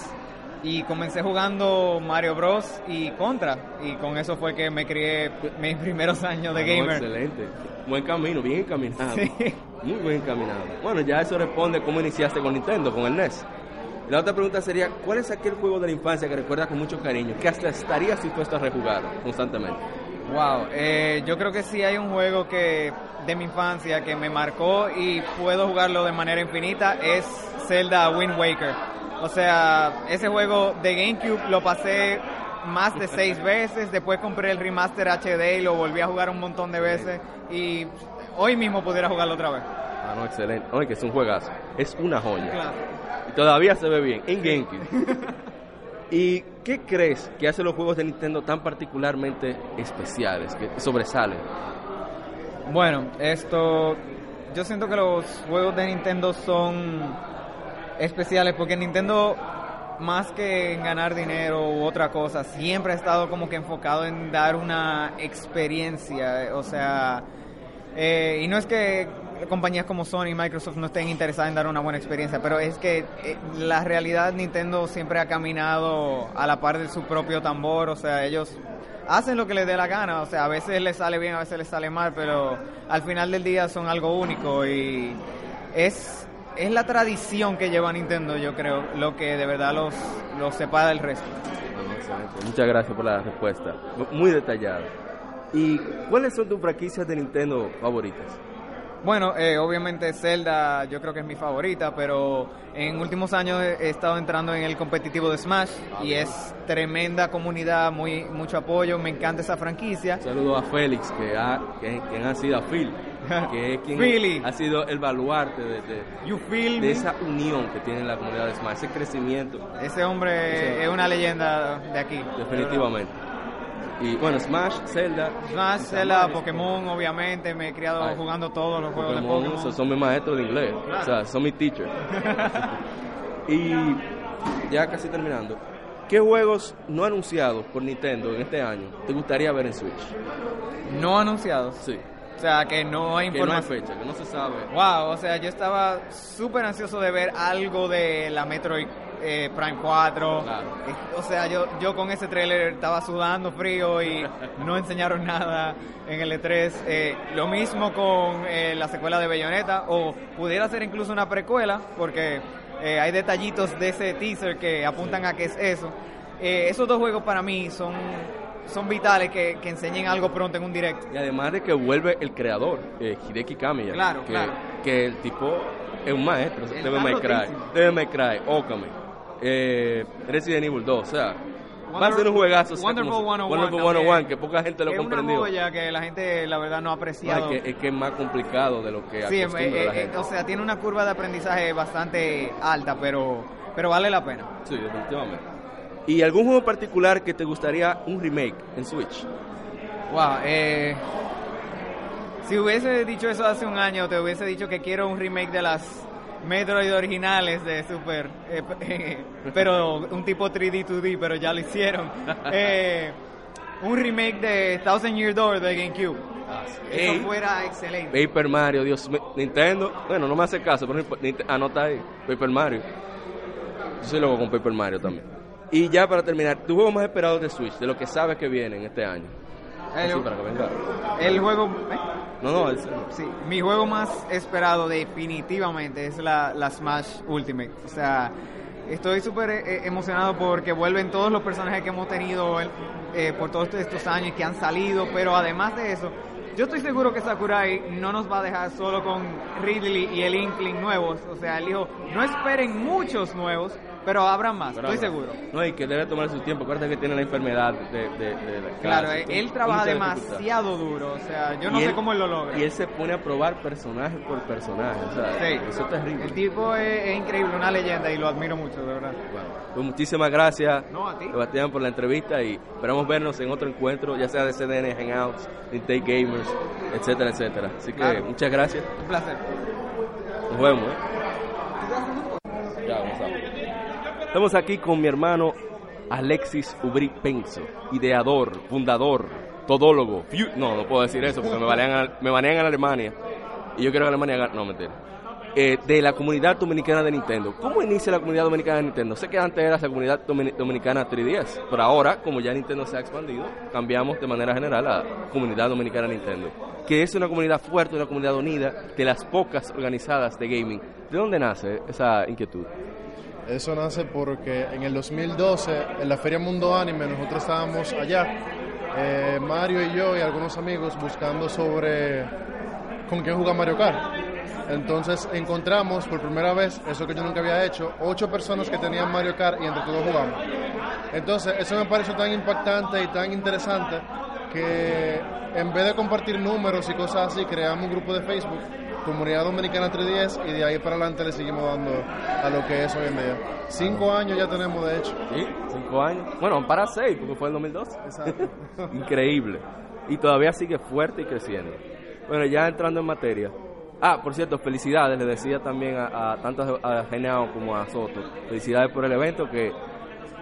[SPEAKER 11] y comencé jugando Mario Bros. y Contra. Y con eso fue que me crié mis primeros años de
[SPEAKER 1] Ah,
[SPEAKER 11] gamer.
[SPEAKER 1] excelente. Buen camino, bien encaminado.
[SPEAKER 11] Sí.
[SPEAKER 1] Muy bien encaminado. Bueno, ya eso responde cómo iniciaste con Nintendo, con el NES. La otra pregunta sería, ¿cuál es aquel juego de la infancia que recuerdas con mucho cariño, que hasta estarías dispuesto a rejugar constantemente?
[SPEAKER 11] Wow, eh, yo creo que sí hay un juego que de mi infancia que me marcó y puedo jugarlo de manera infinita es Zelda Wind Waker. O sea, ese juego de GameCube lo pasé más de seis veces, después compré el remaster HD y lo volví a jugar un montón de veces y hoy mismo pudiera jugarlo otra vez.
[SPEAKER 1] Ah, no, excelente. Oye, que es un juegazo. Es una joya.
[SPEAKER 11] Claro.
[SPEAKER 1] Todavía se ve bien, en GameCube. ¿Y qué crees que hace los juegos de Nintendo tan particularmente especiales, que sobresalen?
[SPEAKER 11] Bueno, esto. Yo siento que los juegos de Nintendo son especiales porque Nintendo, más que en ganar dinero u otra cosa, siempre ha estado como que enfocado en dar una experiencia. O sea, eh, y no es que compañías como Sony y Microsoft no estén interesadas en dar una buena experiencia, pero es que eh, la realidad Nintendo siempre ha caminado a la par de su propio tambor, o sea, ellos hacen lo que les dé la gana, o sea, a veces les sale bien, a veces les sale mal, pero al final del día son algo único y es, es la tradición que lleva Nintendo, yo creo, lo que de verdad los, los separa del resto.
[SPEAKER 1] Muchas gracias por la respuesta, muy detallada. ¿Y cuáles son tus franquicias de Nintendo favoritas?
[SPEAKER 11] Bueno, eh, obviamente Zelda yo creo que es mi favorita, pero en últimos años he estado entrando en el competitivo de Smash y es tremenda comunidad, muy mucho apoyo, me encanta esa franquicia.
[SPEAKER 1] Saludo a Félix, que ha, que, quien ha sido a Phil, que es quien
[SPEAKER 11] Philly.
[SPEAKER 1] ha sido el baluarte de, esa unión que tiene la comunidad de Smash, ese crecimiento.
[SPEAKER 11] Ese hombre es una leyenda de aquí.
[SPEAKER 1] Definitivamente. Y bueno, Smash, Zelda.
[SPEAKER 11] Smash, Zelda, Pokémon, obviamente, me he criado
[SPEAKER 1] Ay,
[SPEAKER 11] jugando todos los juegos de
[SPEAKER 1] Pokémon,
[SPEAKER 11] Pokémon.
[SPEAKER 1] esos son mis maestros de inglés. O sea, son mis teachers. y ya casi terminando. ¿Qué juegos no anunciados por Nintendo en este año te gustaría ver en Switch?
[SPEAKER 11] No anunciados.
[SPEAKER 1] Sí.
[SPEAKER 11] O sea, que no hay
[SPEAKER 1] Que no hay
[SPEAKER 11] información.
[SPEAKER 1] fecha, que no se sabe.
[SPEAKER 11] Wow, o sea, yo estaba súper ansioso de ver algo de la Metroid eh, Prime 4.
[SPEAKER 1] Claro.
[SPEAKER 11] Eh, O sea, yo, yo con ese trailer estaba sudando frío y no enseñaron nada en el E3. Eh, lo mismo con eh, la secuela de Bayonetta, o pudiera ser incluso una precuela, porque hay detallitos de ese teaser que apuntan a que es eso. Esos dos juegos para mí son, son vitales que, que enseñen algo pronto en un direct.
[SPEAKER 1] Y además de que vuelve el creador, eh, Hideki Kamiya.
[SPEAKER 11] Claro,
[SPEAKER 1] que,
[SPEAKER 11] claro.
[SPEAKER 1] Que el tipo es un maestro. Devil May Cry. Devil May Cry, Okami, eh, Resident Evil 2. O sea, va a ser un juegazo. o sea,
[SPEAKER 11] Wonderful
[SPEAKER 1] como-
[SPEAKER 11] 101
[SPEAKER 1] Wonderful
[SPEAKER 11] también.
[SPEAKER 1] 101, que poca gente lo
[SPEAKER 11] es
[SPEAKER 1] comprendió.
[SPEAKER 11] una joya que la gente, la verdad, no ha
[SPEAKER 1] No,
[SPEAKER 11] apreciado.
[SPEAKER 1] es, que, es que es más complicado de lo que
[SPEAKER 11] Sí,
[SPEAKER 1] acostumbra
[SPEAKER 11] eh,
[SPEAKER 1] la
[SPEAKER 11] eh,
[SPEAKER 1] gente.
[SPEAKER 11] o sea, tiene una curva de aprendizaje bastante alta, pero, pero vale la pena.
[SPEAKER 1] Sí, definitivamente. ¿Y algún juego particular que te gustaría un remake en Switch?
[SPEAKER 11] Wow, eh, si hubiese dicho eso hace un año, te hubiese dicho que quiero un remake de las Metroid originales de Super, eh, eh, pero un tipo 3D, 2D, pero ya lo hicieron. Eh, un remake de Thousand Year Door de GameCube. Eso
[SPEAKER 1] Ey.
[SPEAKER 11] fuera excelente.
[SPEAKER 1] Paper Mario, Dios mío. Nintendo, bueno, no me hace caso, pero anota ahí. Paper Mario. Yo soy loco con Paper Mario también. Y ya para terminar, tu juego más esperado de Switch, de lo que sabes que viene en este año.
[SPEAKER 11] El-
[SPEAKER 1] Así para que venga.
[SPEAKER 11] El juego... ¿eh?
[SPEAKER 1] No, no, es-
[SPEAKER 11] Sí, mi juego más esperado definitivamente es la, la Smash Ultimate. O sea, estoy súper eh, emocionado porque vuelven todos los personajes que hemos tenido eh, por todos estos años que han salido, pero además de eso, yo estoy seguro que Sakurai no nos va a dejar solo con Ridley y el Inkling nuevos. O sea, él dijo, no esperen muchos nuevos, pero habrá más,
[SPEAKER 1] Pero
[SPEAKER 11] estoy seguro.
[SPEAKER 1] No, y que debe tomar su tiempo. Acuérdate que tiene la enfermedad de, de, de la
[SPEAKER 11] Claro,
[SPEAKER 1] clase.
[SPEAKER 11] él,
[SPEAKER 1] Tiene
[SPEAKER 11] él trabaja demasiado duro, o sea, yo no sé cómo él lo logra.
[SPEAKER 1] Y él se pone a probar personaje por personaje. O sea,
[SPEAKER 11] Sí.
[SPEAKER 1] eso es terrible.
[SPEAKER 11] El tipo es, es increíble, una leyenda y lo admiro mucho, de verdad.
[SPEAKER 1] Bueno, pues muchísimas gracias,
[SPEAKER 11] No, a ti.
[SPEAKER 1] Sebastián, por la entrevista y esperamos vernos en otro encuentro, ya sea de CDN, Hangouts, Nintendo Gamers, etcétera, etcétera. Así que
[SPEAKER 11] Claro.
[SPEAKER 1] muchas gracias.
[SPEAKER 11] Un placer.
[SPEAKER 1] Nos vemos, ¿eh? Ya, vamos a Estamos aquí con mi hermano Alexis Ubri Penso, ideador, fundador, todólogo. No, no puedo decir eso porque me banean, en Alemania. Y yo quiero que Alemania. No, mentira. Eh, de la comunidad dominicana de Nintendo. ¿Cómo inicia la comunidad dominicana de Nintendo? Sé que antes era esa comunidad domini- dominicana 3DS, pero ahora, como ya Nintendo se ha expandido, cambiamos de manera general a comunidad dominicana Nintendo, que es una comunidad fuerte, una comunidad unida, de las pocas organizadas de gaming. ¿De dónde nace esa inquietud?
[SPEAKER 5] Eso nace porque en el 2012, en la Feria Mundo Anime, nosotros estábamos allá, eh, Mario y yo y algunos amigos buscando sobre con quién jugar Mario Kart. Entonces encontramos por primera vez, eso que yo nunca había hecho, ocho personas que tenían Mario Kart y entre todos jugamos. Entonces eso me pareció tan impactante y tan interesante que en vez de compartir números y cosas así, creamos un grupo de Facebook, Comunidad Dominicana 310, y de ahí para adelante le seguimos dando a lo que es hoy en día. Cinco años ya tenemos, de hecho.
[SPEAKER 1] Sí, cinco años. Bueno, para seis, porque fue en 2012.
[SPEAKER 5] Exacto.
[SPEAKER 1] Increíble. Y todavía sigue fuerte y creciendo. Bueno, ya entrando en materia. Ah, por cierto, felicidades, le decía también a, a tanto a Genao como a Soto. Felicidades por el evento que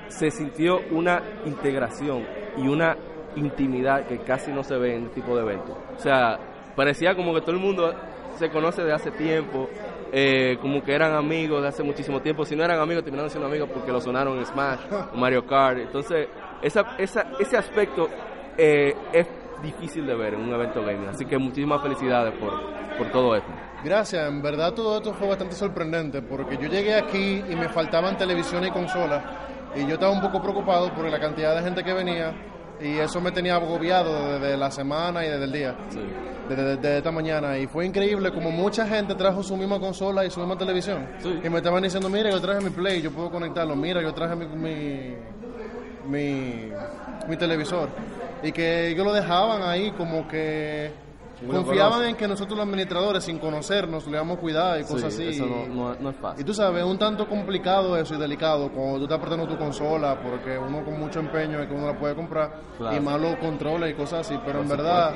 [SPEAKER 1] se sintió una integración y una intimidad que casi no se ve en este tipo de eventos. O sea, parecía como que todo el mundo se conoce de hace tiempo, eh, como que eran amigos de hace muchísimo tiempo. Si no eran amigos, terminaron siendo amigos porque lo sonaron en Smash Mario Kart. Entonces, esa, esa, ese aspecto eh, es difícil de ver en un evento gaming. Así que muchísimas felicidades por, por todo esto.
[SPEAKER 5] Gracias, en verdad todo esto fue bastante sorprendente porque yo llegué aquí y me faltaban televisión y consolas y yo estaba un poco preocupado por la cantidad de gente que venía y eso me tenía agobiado desde la semana y desde el día, desde, desde esta mañana. Y fue increíble como mucha gente trajo su misma consola y su misma televisión. Y me estaban diciendo, mira, yo traje mi Play, yo puedo conectarlo, mira, yo traje mi, mi, mi, mi televisor y que ellos lo dejaban ahí como que confiaban en que nosotros los administradores sin conocernos le damos cuidado y cosas
[SPEAKER 1] Sí,
[SPEAKER 5] así.
[SPEAKER 1] Eso no, no- no es fácil.
[SPEAKER 5] Y tú sabes, es un tanto complicado eso y delicado cuando tú estás apretando tu consola porque uno con mucho empeño es que uno la puede comprar
[SPEAKER 1] Claro.
[SPEAKER 5] y más lo controla y cosas así, pero
[SPEAKER 1] Por
[SPEAKER 5] en verdad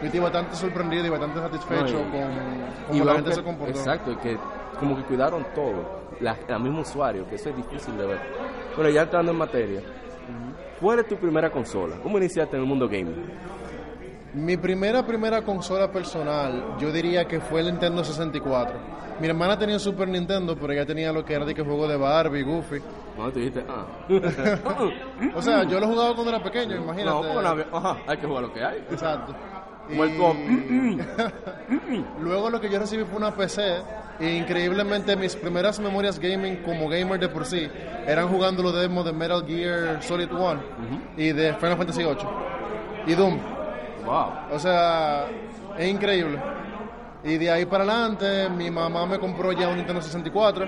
[SPEAKER 5] yo estoy bastante sorprendido y bastante satisfecho
[SPEAKER 1] No, y-
[SPEAKER 5] con cómo la gente
[SPEAKER 1] que-
[SPEAKER 5] se comportó.
[SPEAKER 1] Exacto, que como que cuidaron todo, la, el mismo usuario, que eso es difícil de ver. Pero ya entrando en materia, ¿cuál es tu primera consola? ¿Cómo iniciaste en el mundo gaming?
[SPEAKER 5] Mi primera, primera consola personal, yo diría que fue el Nintendo 64. Mi hermana tenía un Super Nintendo, pero ella tenía lo que era de que juego de Barbie, Goofy.
[SPEAKER 1] No, tú dijiste, ah.
[SPEAKER 5] o sea, yo lo jugaba cuando era pequeño, imagínate.
[SPEAKER 1] No, no había- ajá, hay que jugar lo que hay.
[SPEAKER 5] Exacto.
[SPEAKER 1] Como el pop.
[SPEAKER 5] Luego lo que yo recibí fue una PC e increíblemente mis primeras memorias gaming como gamer de por sí eran jugando los demos de Metal Gear Solid 1 y de Final Fantasy 8 y Doom.
[SPEAKER 1] Wow.
[SPEAKER 5] O sea, es increíble. Y de ahí para adelante mi mamá me compró ya un Nintendo 64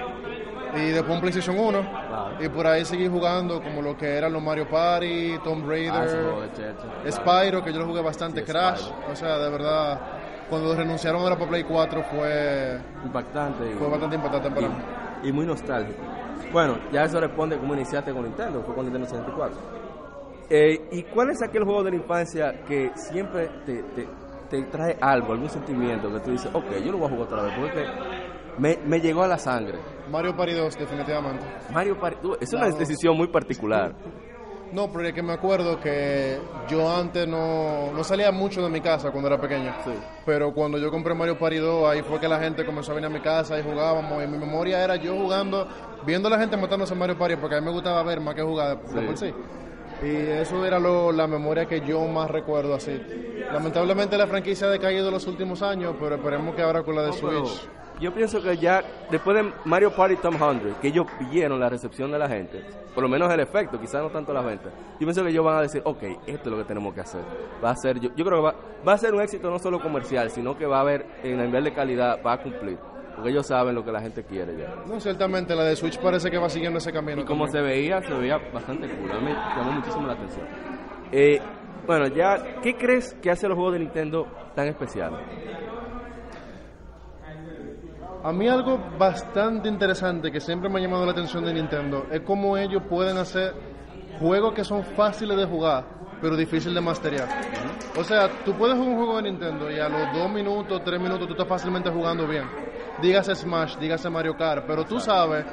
[SPEAKER 5] y después un PlayStation 1 y por ahí seguí jugando como lo que eran los Mario Party, Tomb Raider.
[SPEAKER 1] Ah, juego de Cheche.
[SPEAKER 5] Spyro, que yo lo jugué bastante,
[SPEAKER 1] Sí,
[SPEAKER 5] Crash,
[SPEAKER 1] Spyro.
[SPEAKER 5] o sea, de verdad, cuando renunciaron ahora para Play 4 fue,
[SPEAKER 1] Impactante.
[SPEAKER 5] fue bastante impactante para mí.
[SPEAKER 1] y muy nostálgico. Bueno, ya eso responde cómo iniciaste con Nintendo, fue con Nintendo 64. Eh, ¿Y cuál es aquel juego de la infancia que siempre te, te, te trae algo, algún sentimiento que tú dices, ok, yo lo voy a jugar otra vez, porque me, me llegó a la sangre?
[SPEAKER 5] Mario Party 2, definitivamente.
[SPEAKER 1] Mario Party, tú, es una decisión muy particular.
[SPEAKER 5] No, pero es que me acuerdo que yo antes no, no salía mucho de mi casa cuando era pequeño. Pero cuando yo compré Mario Party 2, ahí fue que la gente comenzó a venir a mi casa y jugábamos. Y mi memoria era yo jugando, viendo a la gente matándose en Mario Party, porque a mí me gustaba ver más que jugar de
[SPEAKER 1] Sí.
[SPEAKER 5] por sí. Y eso era lo, la memoria que yo más recuerdo así. Lamentablemente la franquicia ha decaído en los últimos años, pero esperemos que ahora con la de
[SPEAKER 1] No,
[SPEAKER 5] Switch.
[SPEAKER 1] Yo pienso que ya después de Mario Party Tom 100, que ellos vieron la recepción de la gente, por lo menos el efecto, quizás no tanto la venta, yo pienso que ellos van a decir, ok, esto es lo que tenemos que hacer. Va a ser, yo, yo creo que va, va a ser un éxito no solo comercial, sino que va a haber, en el nivel de calidad, va a cumplir. Porque ellos saben lo que la gente quiere ya.
[SPEAKER 5] No, ciertamente la de Switch parece que va siguiendo ese camino.
[SPEAKER 1] Y como se veía, se veía bastante cool. A mí me llamó muchísimo la atención. Eh, bueno, ya, ¿qué crees que hace los juegos de Nintendo tan especiales?
[SPEAKER 5] A mí algo bastante interesante que siempre me ha llamado la atención de Nintendo es cómo ellos pueden hacer juegos que son fáciles de jugar, pero difíciles de masterear. O sea, tú puedes jugar un juego de Nintendo y a los dos minutos, tres minutos, tú estás fácilmente jugando bien. Dígase Smash, dígase Mario Kart, pero tú sabes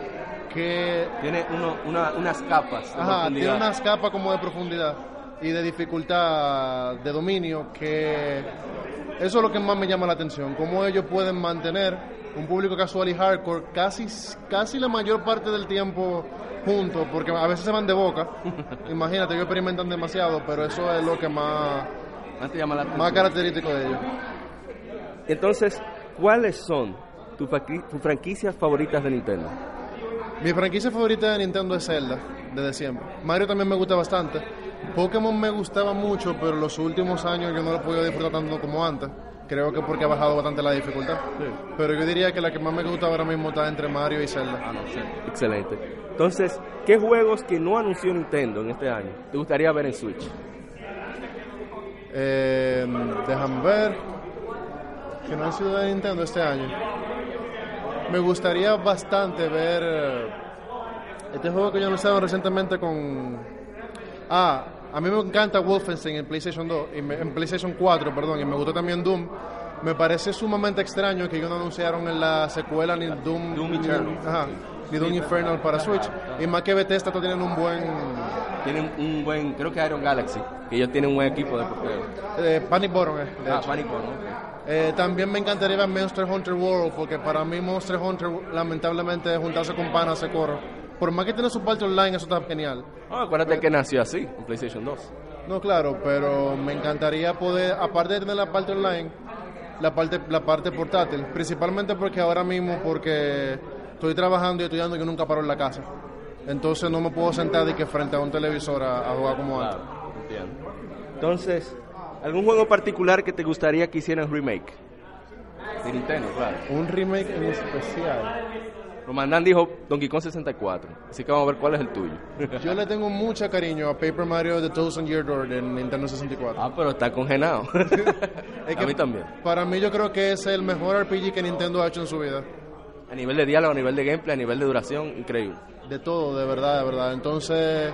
[SPEAKER 5] que
[SPEAKER 1] Tiene uno, una- unas capas. de
[SPEAKER 5] Ajá, tiene unas capas como de profundidad y de dificultad de dominio que eso es lo que más me llama la atención, cómo ellos pueden mantener un público casual y hardcore casi, casi la mayor parte del tiempo juntos, porque a veces se van de boca, imagínate, ellos experimentan demasiado, pero eso es lo que más,
[SPEAKER 1] Más te llama la
[SPEAKER 5] más característico de ellos.
[SPEAKER 1] Entonces, ¿cuáles son tus tus franquicias favoritas de Nintendo?
[SPEAKER 5] Mi franquicia favorita de Nintendo es Zelda, desde siempre. Mario también me gusta bastante. Pokémon me gustaba mucho, pero los últimos años yo no lo he podido disfrutar tanto como antes. Creo que porque ha bajado bastante la dificultad. Pero yo diría que la que más me gusta ahora mismo está entre Mario y Zelda.
[SPEAKER 1] Ah, Excelente. Entonces, ¿qué juegos que no anunció Nintendo en este año te gustaría ver en Switch?
[SPEAKER 5] Eh, déjame ver. Que no han sido de Nintendo este año. Me gustaría bastante ver eh, este juego que yo anunciaron recientemente con. Ah, a mí me encanta Wolfenstein en PlayStation 2, y me- en PlayStation 4, perdón, y me gustó también Doom. Me parece sumamente extraño que ellos no anunciaron en la secuela ni Doom,
[SPEAKER 1] Doom
[SPEAKER 5] ni-
[SPEAKER 1] Eternal.
[SPEAKER 5] ajá, ni Doom Infernal para Switch. Y más que Bethesda teniendo un buen
[SPEAKER 1] Tienen un buen, creo que Iron Galaxy, que ellos tienen un buen equipo de portero.
[SPEAKER 5] eh, Panic Button, eh, de
[SPEAKER 1] Ah,
[SPEAKER 5] hecho.
[SPEAKER 1] Panic Button, ok.
[SPEAKER 5] Eh, también me encantaría ver Monster Hunter World, porque para mí Monster Hunter, lamentablemente, juntarse con panas se corre. Por más que tiene su parte online, eso está genial.
[SPEAKER 1] Ah, acuérdate que nació así, en PlayStation 2.
[SPEAKER 5] No, claro, pero me encantaría poder, aparte de tener la parte online, la parte, la parte portátil. Principalmente porque ahora mismo, porque estoy trabajando y estudiando, yo nunca paro en la casa. Entonces no me puedo sentar de que frente a un televisor a, a jugar como antes.
[SPEAKER 1] Entiendo. Entonces, ¿algún juego particular que te gustaría que hicieran remake? De Nintendo, claro.
[SPEAKER 5] Un remake en especial.
[SPEAKER 1] Romandán dijo Donkey Kong 64, así que vamos a ver cuál es el tuyo.
[SPEAKER 5] Yo le tengo mucho cariño a Paper Mario The Thousand Year Door de Nintendo 64.
[SPEAKER 1] Ah, pero está congelado.
[SPEAKER 5] Es
[SPEAKER 1] a mí también.
[SPEAKER 5] Para mí yo creo que es el mejor RPG que Nintendo ha hecho en su vida.
[SPEAKER 1] A nivel de diálogo, a nivel de gameplay, a nivel de duración, increíble.
[SPEAKER 5] De todo, de verdad, de verdad. Entonces,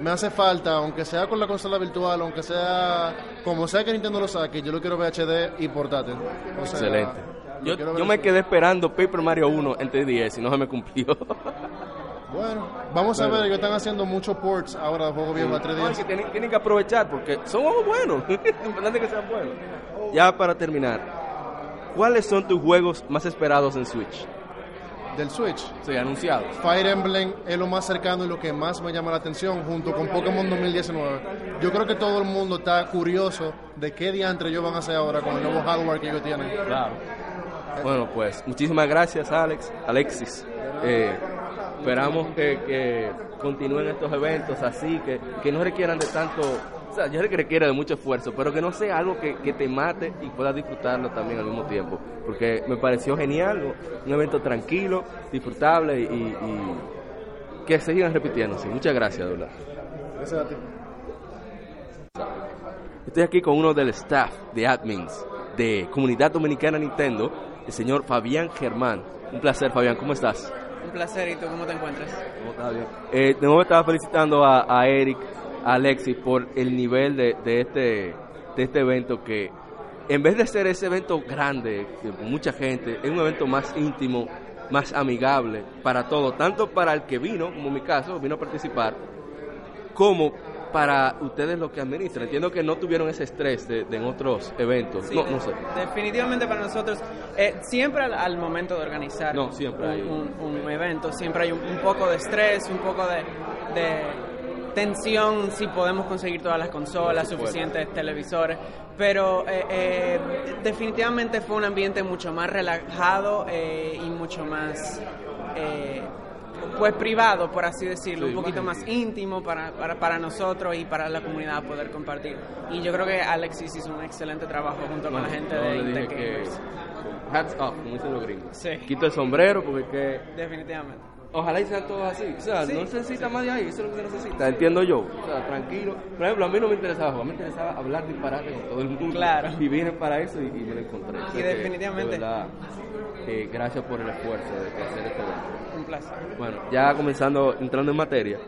[SPEAKER 5] me hace falta, aunque sea con la consola virtual, aunque sea como sea que Nintendo lo saque, yo lo quiero ver HD y portátil. O
[SPEAKER 1] Excelente. Yo, yo me quedé esperando Paper Mario 1 en 3DS y no se me cumplió.
[SPEAKER 5] Bueno, vamos a ver, ellos están haciendo muchos ports ahora de juegos viejos a 3
[SPEAKER 1] No, es que tienen, tienen que aprovechar porque son juegos buenos. Importante que sean buenos. Ya para terminar, ¿cuáles son tus juegos más esperados en Switch?
[SPEAKER 5] Del Switch.
[SPEAKER 1] Sí, anunciados.
[SPEAKER 5] Fire Emblem es lo más cercano y lo que más me llama la atención, junto con Pokémon 2019. Yo creo que todo el mundo está curioso de qué diantre ellos van a hacer ahora con el nuevo hardware que ellos tienen.
[SPEAKER 1] Claro. Bueno, pues muchísimas gracias, Alex, Alexis. Eh, esperamos que, que continúen estos eventos así, que, que no requieran de tanto, o sea, yo sé que requiere de mucho esfuerzo, pero que no sea algo que, que te mate y puedas disfrutarlo también al mismo tiempo, porque me pareció genial, un evento tranquilo, disfrutable y, y que se sigan repitiéndose. Muchas gracias, verdad.
[SPEAKER 5] Gracias a ti.
[SPEAKER 1] Estoy aquí con uno del staff de admins de Comunidad Dominicana Nintendo, el señor Fabián Germán. Un placer, Fabián, ¿cómo estás?
[SPEAKER 12] Un placer, ¿y tú cómo te encuentras?
[SPEAKER 1] ¿Cómo estás? Bien. Eh, de nuevo estaba felicitando a, a Eric, a Alexis por el nivel de, de, este, de este evento que en vez de ser ese evento grande, con mucha gente, es un evento más íntimo, más amigable para todos, tanto para el que vino, como en mi caso, vino a participar, como para ustedes los que administran. Entiendo que no tuvieron ese estrés de, de en otros eventos.
[SPEAKER 12] Sí,
[SPEAKER 1] no,
[SPEAKER 12] de-
[SPEAKER 1] no sé.
[SPEAKER 12] Definitivamente para nosotros, eh, siempre al, al momento de organizar
[SPEAKER 1] No, siempre hay-
[SPEAKER 12] un, un- un evento, siempre hay un, un poco de estrés, un poco de, de tensión si podemos conseguir todas las consolas, suficientes televisores, pero eh, eh, definitivamente fue un ambiente mucho más relajado eh, y mucho más... eh, pues privado, por así decirlo,
[SPEAKER 1] Sí,
[SPEAKER 12] un poquito
[SPEAKER 1] más
[SPEAKER 12] íntimo para, para, para nosotros y para la comunidad poder compartir. Y yo creo que Alexis hizo un excelente trabajo junto con la gente
[SPEAKER 1] No,
[SPEAKER 12] de Gamers.
[SPEAKER 1] hats off, como dicen los gringos.
[SPEAKER 12] Sí.
[SPEAKER 1] Quito el sombrero porque es que
[SPEAKER 12] Definitivamente.
[SPEAKER 1] Ojalá y sean todos así. O sea,
[SPEAKER 12] Sí.
[SPEAKER 1] no se necesita más de ahí, eso es lo que se necesita. Entiendo yo. O sea, tranquilo. Por ejemplo, a mí no me interesaba jugar, me interesaba hablar disparate con todo el mundo.
[SPEAKER 12] Claro.
[SPEAKER 1] Y vine para eso y, y me lo encontré. O sea
[SPEAKER 12] Y
[SPEAKER 1] que,
[SPEAKER 12] definitivamente.
[SPEAKER 1] de verdad, eh, gracias por el esfuerzo de, hacer este evento.
[SPEAKER 12] Un placer.
[SPEAKER 1] Bueno, ya comenzando, entrando en materia.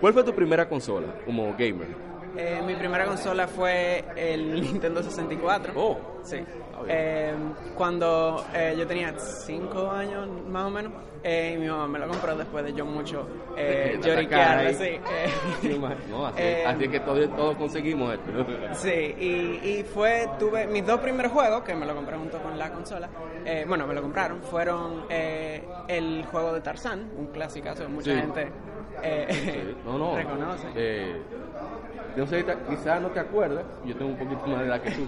[SPEAKER 1] ¿Cuál fue tu primera consola como gamer?
[SPEAKER 12] Eh, mi primera consola fue el Nintendo 64.
[SPEAKER 1] Oh.
[SPEAKER 12] Sí.
[SPEAKER 1] bien.
[SPEAKER 12] Eh, cuando eh, yo tenía 5 años más o menos, eh, y mi mamá me lo compró después de yo mucho eh, lloriquear, eh.
[SPEAKER 1] No, así,
[SPEAKER 12] Eh,
[SPEAKER 1] así es que todos, todos conseguimos esto.
[SPEAKER 12] Sí, y, y fue, tuve mis dos primeros juegos, que me lo compré junto con la consola, eh, bueno, me lo compraron, fueron eh, el juego de Tarzán, un clásicazo, mucha
[SPEAKER 1] Sí.
[SPEAKER 12] gente eh,
[SPEAKER 1] Sí, No, no.
[SPEAKER 12] reconoce.
[SPEAKER 1] Eh, no sé, quizás no te acuerdas, yo tengo un poquito más de edad que tú.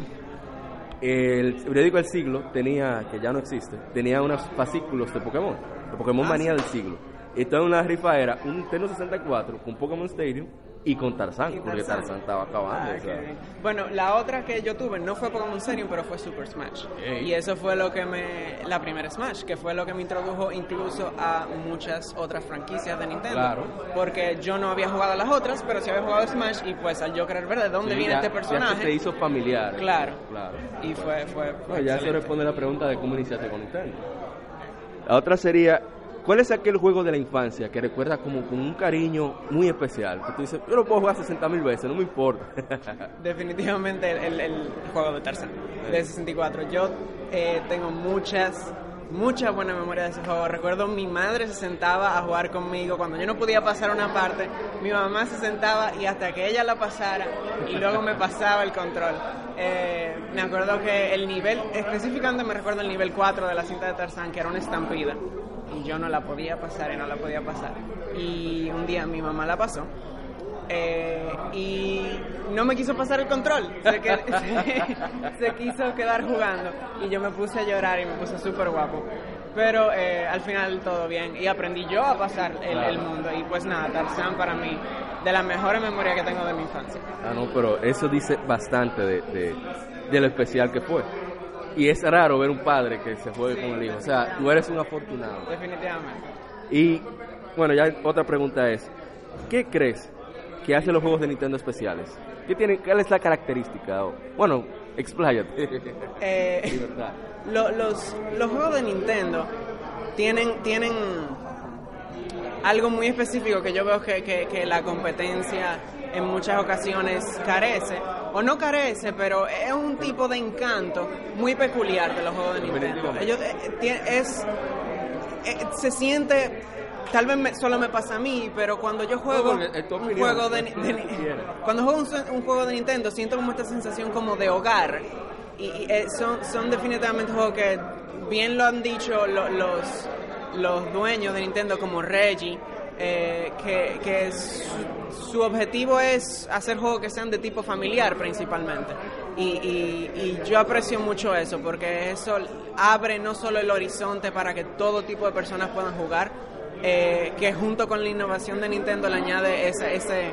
[SPEAKER 1] El periódico El Siglo tenía, que ya no existe, tenía unos fascículos de Pokémon, Pokémon
[SPEAKER 12] Ah,
[SPEAKER 1] Manía
[SPEAKER 12] sí.
[SPEAKER 1] del Siglo. Entonces una rifa era un Nintendo 64 con Pokémon Stadium y con Tarzán, porque
[SPEAKER 12] Tarzán.
[SPEAKER 1] Tarzán estaba acabando.
[SPEAKER 12] Ah,
[SPEAKER 1] o sea.
[SPEAKER 12] Bueno, la otra que yo tuve no fue Pokémon Stadium, pero fue Super Smash. Y eso fue lo que me. La primera Smash, que fue lo que me introdujo incluso a muchas otras franquicias de Nintendo.
[SPEAKER 1] Claro.
[SPEAKER 12] Porque yo no había jugado a las otras, pero sí había jugado Smash. Y pues al yo querer ver de dónde
[SPEAKER 1] Sí,
[SPEAKER 12] viene
[SPEAKER 1] ya-
[SPEAKER 12] este
[SPEAKER 1] Ya
[SPEAKER 12] personaje.
[SPEAKER 1] se hizo familiar.
[SPEAKER 12] Claro.
[SPEAKER 1] Claro.
[SPEAKER 12] Y fue. fue,
[SPEAKER 1] No, ya
[SPEAKER 12] excelente.
[SPEAKER 1] responde la pregunta de cómo iniciaste con Nintendo. La otra sería, ¿cuál es aquel juego de la infancia que recuerdas como con un cariño muy especial? Que tú dices, yo lo puedo jugar 60 mil veces, no me importa.
[SPEAKER 12] Definitivamente el, el- el juego de Tarzan de 64. Yo eh, tengo muchas, muchas buenas memorias de ese juego. Recuerdo mi madre se sentaba a jugar conmigo cuando yo no podía pasar una parte. Mi mamá se sentaba y hasta que ella la pasara y luego me pasaba el control. Eh, me acuerdo que el nivel, específicamente me recuerdo el nivel 4 de la cinta de Tarzan, que era una estampida. Y yo no la podía pasar y no la podía pasar. Y un día mi mamá la pasó. Eh, y no me quiso pasar el control. Se, que- se- se quiso quedar jugando. Y yo me puse a llorar y me puse súper guapo. Pero eh, al final todo bien. Y aprendí yo a pasar el, mundo. Y pues nada, Tarzán para mí, de las mejores memorias que tengo de mi infancia.
[SPEAKER 1] ah, no, pero eso dice bastante de, de, de lo especial que fue. Y es raro ver un padre que se juegue con el hijo. O sea, tú eres un afortunado.
[SPEAKER 12] Definitivamente.
[SPEAKER 1] Y bueno, ya otra pregunta es, ¿qué crees que hace los juegos de Nintendo especiales? ¿Qué tienen, ¿Cuál es la característica? Bueno, expláyate.
[SPEAKER 12] Eh, lo- los, los juegos de Nintendo tienen, tienen algo muy específico que yo veo que, que- que la competencia en muchas ocasiones carece, o no carece, pero es un tipo de encanto muy peculiar de los juegos de Nintendo. Ellos, eh, es, eh, se siente tal vez me- solo me pasa a mí, pero cuando yo juego
[SPEAKER 10] tu
[SPEAKER 12] un juego de,
[SPEAKER 10] pues,
[SPEAKER 12] de-
[SPEAKER 10] quieres.
[SPEAKER 12] cuando juego un, un juego de Nintendo siento como esta sensación como de hogar y, y, eh, son, son definitivamente juegos que bien lo han dicho lo- los, los dueños de Nintendo como Reggie eh, que, que su, su objetivo es hacer juegos que sean de tipo familiar principalmente y, y- y yo aprecio mucho eso porque eso abre no solo el horizonte para que todo tipo de personas puedan jugar eh, que junto con la innovación de Nintendo le añade ese, ese,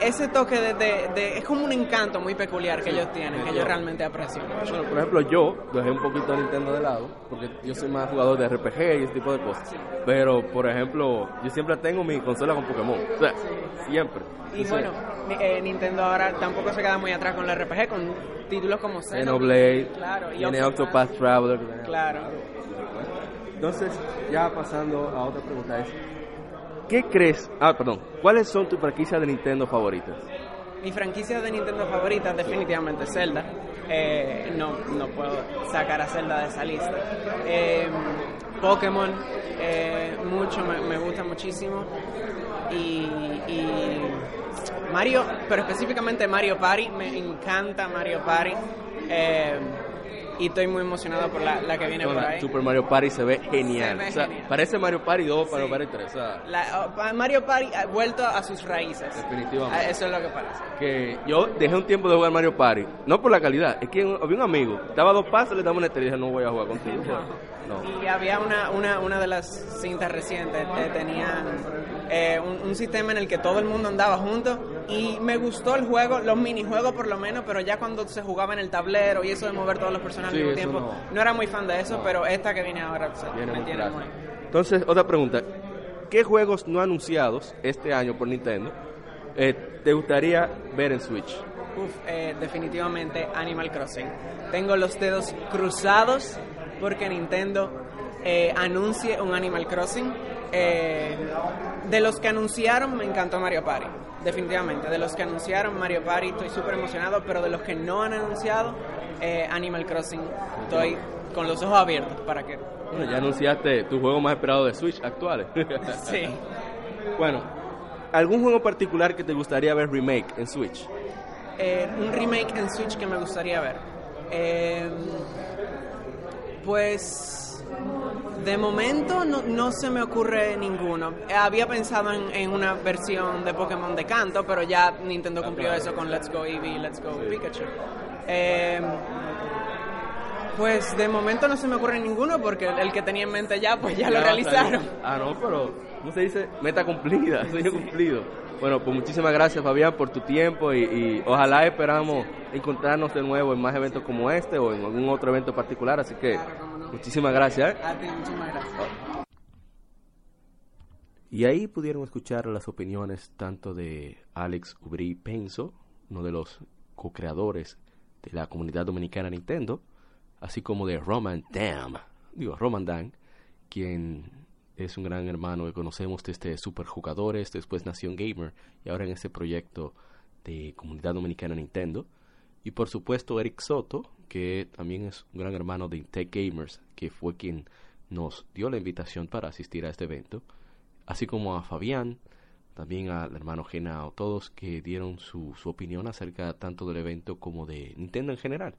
[SPEAKER 12] ese toque de, de- de- Es como un encanto muy peculiar que ellos tienen, que yo realmente aprecio.
[SPEAKER 10] Bueno, por ejemplo, yo dejé un poquito a Nintendo de lado, porque yo soy más jugador de RPG y ese tipo de cosas. Pero, por ejemplo, yo siempre tengo mi consola con Pokémon. O sea, siempre.
[SPEAKER 12] Y bueno, eh, Nintendo ahora tampoco se queda muy atrás con el RPG, con títulos como
[SPEAKER 10] Xenoblade,
[SPEAKER 12] claro, y
[SPEAKER 10] tiene
[SPEAKER 12] Octopath.
[SPEAKER 10] Traveler. tenía-
[SPEAKER 12] Claro.
[SPEAKER 10] Entonces, ya pasando a otra pregunta es, ¿qué crees? Ah, perdón, ¿cuáles son tus franquicias de Nintendo favoritas?
[SPEAKER 12] Mi franquicia de Nintendo favorita definitivamente es Zelda. Eh, no, no puedo sacar a Zelda de esa lista. Eh, Pokémon, eh, mucho, me, gusta muchísimo. Y, y Mario, pero específicamente Mario Party, me encanta Mario Party. Y estoy muy emocionado por la, la que viene por ahí.
[SPEAKER 10] Super Mario Party se ve genial.
[SPEAKER 12] Se ve
[SPEAKER 10] o sea,
[SPEAKER 12] genial.
[SPEAKER 10] parece Mario Party 2, Mario Party 3. O sea,
[SPEAKER 12] La- oh, Mario Party ha vuelto a sus raíces.
[SPEAKER 10] Definitivamente.
[SPEAKER 12] Ah, Eso es lo que parece.
[SPEAKER 10] que yo dejé un tiempo de jugar Mario Party, no por la calidad, es que había un amigo, estaba dos pasos, le daba una estrella no voy a jugar contigo. No.
[SPEAKER 12] Y había una, una, una de las cintas recientes, eh, tenían eh, un, un sistema en el que todo el mundo andaba junto y me gustó el juego, los minijuegos por lo menos, pero ya cuando se jugaba en el tablero y eso de mover todos los personajes
[SPEAKER 10] Sí,
[SPEAKER 12] al mismo tiempo,
[SPEAKER 10] no.
[SPEAKER 12] no. era muy fan de eso, pero esta que viene ahora o sea,
[SPEAKER 10] Viene
[SPEAKER 12] me
[SPEAKER 10] muy
[SPEAKER 12] tiene muy...
[SPEAKER 10] Entonces, otra pregunta, ¿qué juegos no anunciados este año por Nintendo eh, te gustaría ver en Switch?
[SPEAKER 12] Uf, eh, definitivamente Animal Crossing. Tengo los dedos cruzados porque Nintendo eh, anuncie un Animal Crossing. Eh, de los que anunciaron me encantó Mario Party, definitivamente. De los que anunciaron Mario Party estoy súper emocionado, pero de los que no han anunciado eh, Animal Crossing estoy con los ojos abiertos para que...
[SPEAKER 10] Bueno, ya anunciaste tu juego más esperado de Switch actuales.
[SPEAKER 12] Sí.
[SPEAKER 10] Bueno, ¿algún juego particular que te gustaría ver remake en Switch?
[SPEAKER 12] Eh, un remake en Switch que me gustaría ver. Eh, pues de momento no, no se me ocurre ninguno. Había pensado en, en una versión de Pokémon de canto, pero ya Nintendo cumplió eso con Let's Go Eevee y Let's Go Pikachu. Eh, pues de momento no se me ocurre ninguno porque el que tenía en mente ya, pues ya, lo
[SPEAKER 10] va a
[SPEAKER 12] realizaron.
[SPEAKER 10] Ah, no, pero ¿cómo se dice? Meta cumplida, sueño cumplido. Bueno, pues muchísimas gracias Fabián por tu tiempo y, y ojalá esperamos encontrarnos de nuevo en más eventos como este o en algún otro evento particular, así que muchísimas gracias. ¿eh?
[SPEAKER 12] A ti, muchísimas gracias.
[SPEAKER 1] Y ahí pudieron escuchar las opiniones tanto de Alex Ubrí Penso, uno de los co-creadores de la comunidad dominicana Nintendo, así como de Roman Dam, digo Roman Dan, quien es un gran hermano que conocemos desde Superjugadores, después Nación Gamer y ahora en este proyecto de comunidad dominicana Nintendo. Y por supuesto Eric Soto, que también es un gran hermano de Tech Gamers, que fue quien nos dio la invitación para asistir a este evento así como a Fabián, también al hermano Genao, todos que dieron su, su opinión acerca tanto del evento como de Nintendo en general.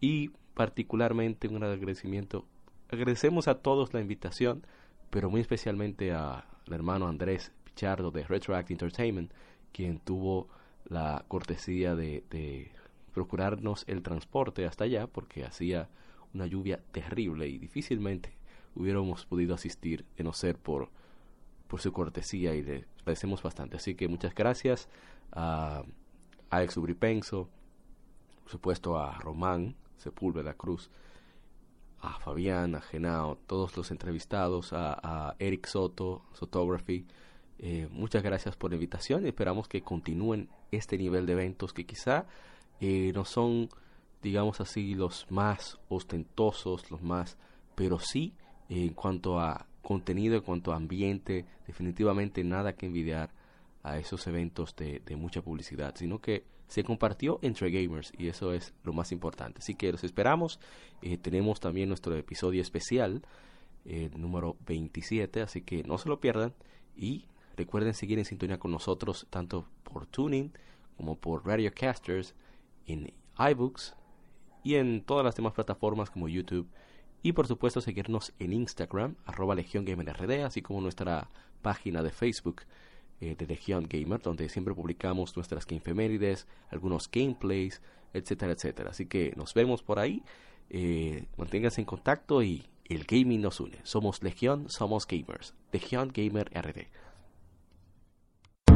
[SPEAKER 1] Y particularmente un agradecimiento. Agradecemos a todos la invitación, pero muy especialmente al hermano Andrés Pichardo de Retroact Entertainment, quien tuvo la cortesía de procurarnos el transporte hasta allá, porque hacía una lluvia terrible y difícilmente hubiéramos podido asistir de no ser por por su cortesía y le agradecemos bastante. Así que muchas gracias a Alex Ubripenso, por supuesto a Román Sepúlveda Cruz, a Fabián, a Genao, todos los entrevistados, a, Eric Soto, Photography. Eh, muchas gracias por la invitación y esperamos que continúen este nivel de eventos que quizá eh, no son, digamos así, los más ostentosos, los más, pero sí eh, en cuanto a contenido, en cuanto a ambiente, definitivamente nada que envidiar a esos eventos de, mucha publicidad, sino que se compartió entre gamers y eso es lo más importante. Así que los esperamos. Eh, tenemos también nuestro episodio especial el número 27, así que no se lo pierdan y recuerden seguir en sintonía con nosotros tanto por Tuning como por Radiocasters en iBooks y en todas las demás plataformas como YouTube y por supuesto seguirnos en Instagram arroba así como nuestra página de Facebook eh, de Legión Gamer donde siempre publicamos nuestras gamefemérides, algunos gameplays, etcétera, etcétera. Así que nos vemos por ahí, eh, manténganse en contacto y el gaming nos une. Somos Legión, somos gamers. Legión Gamer.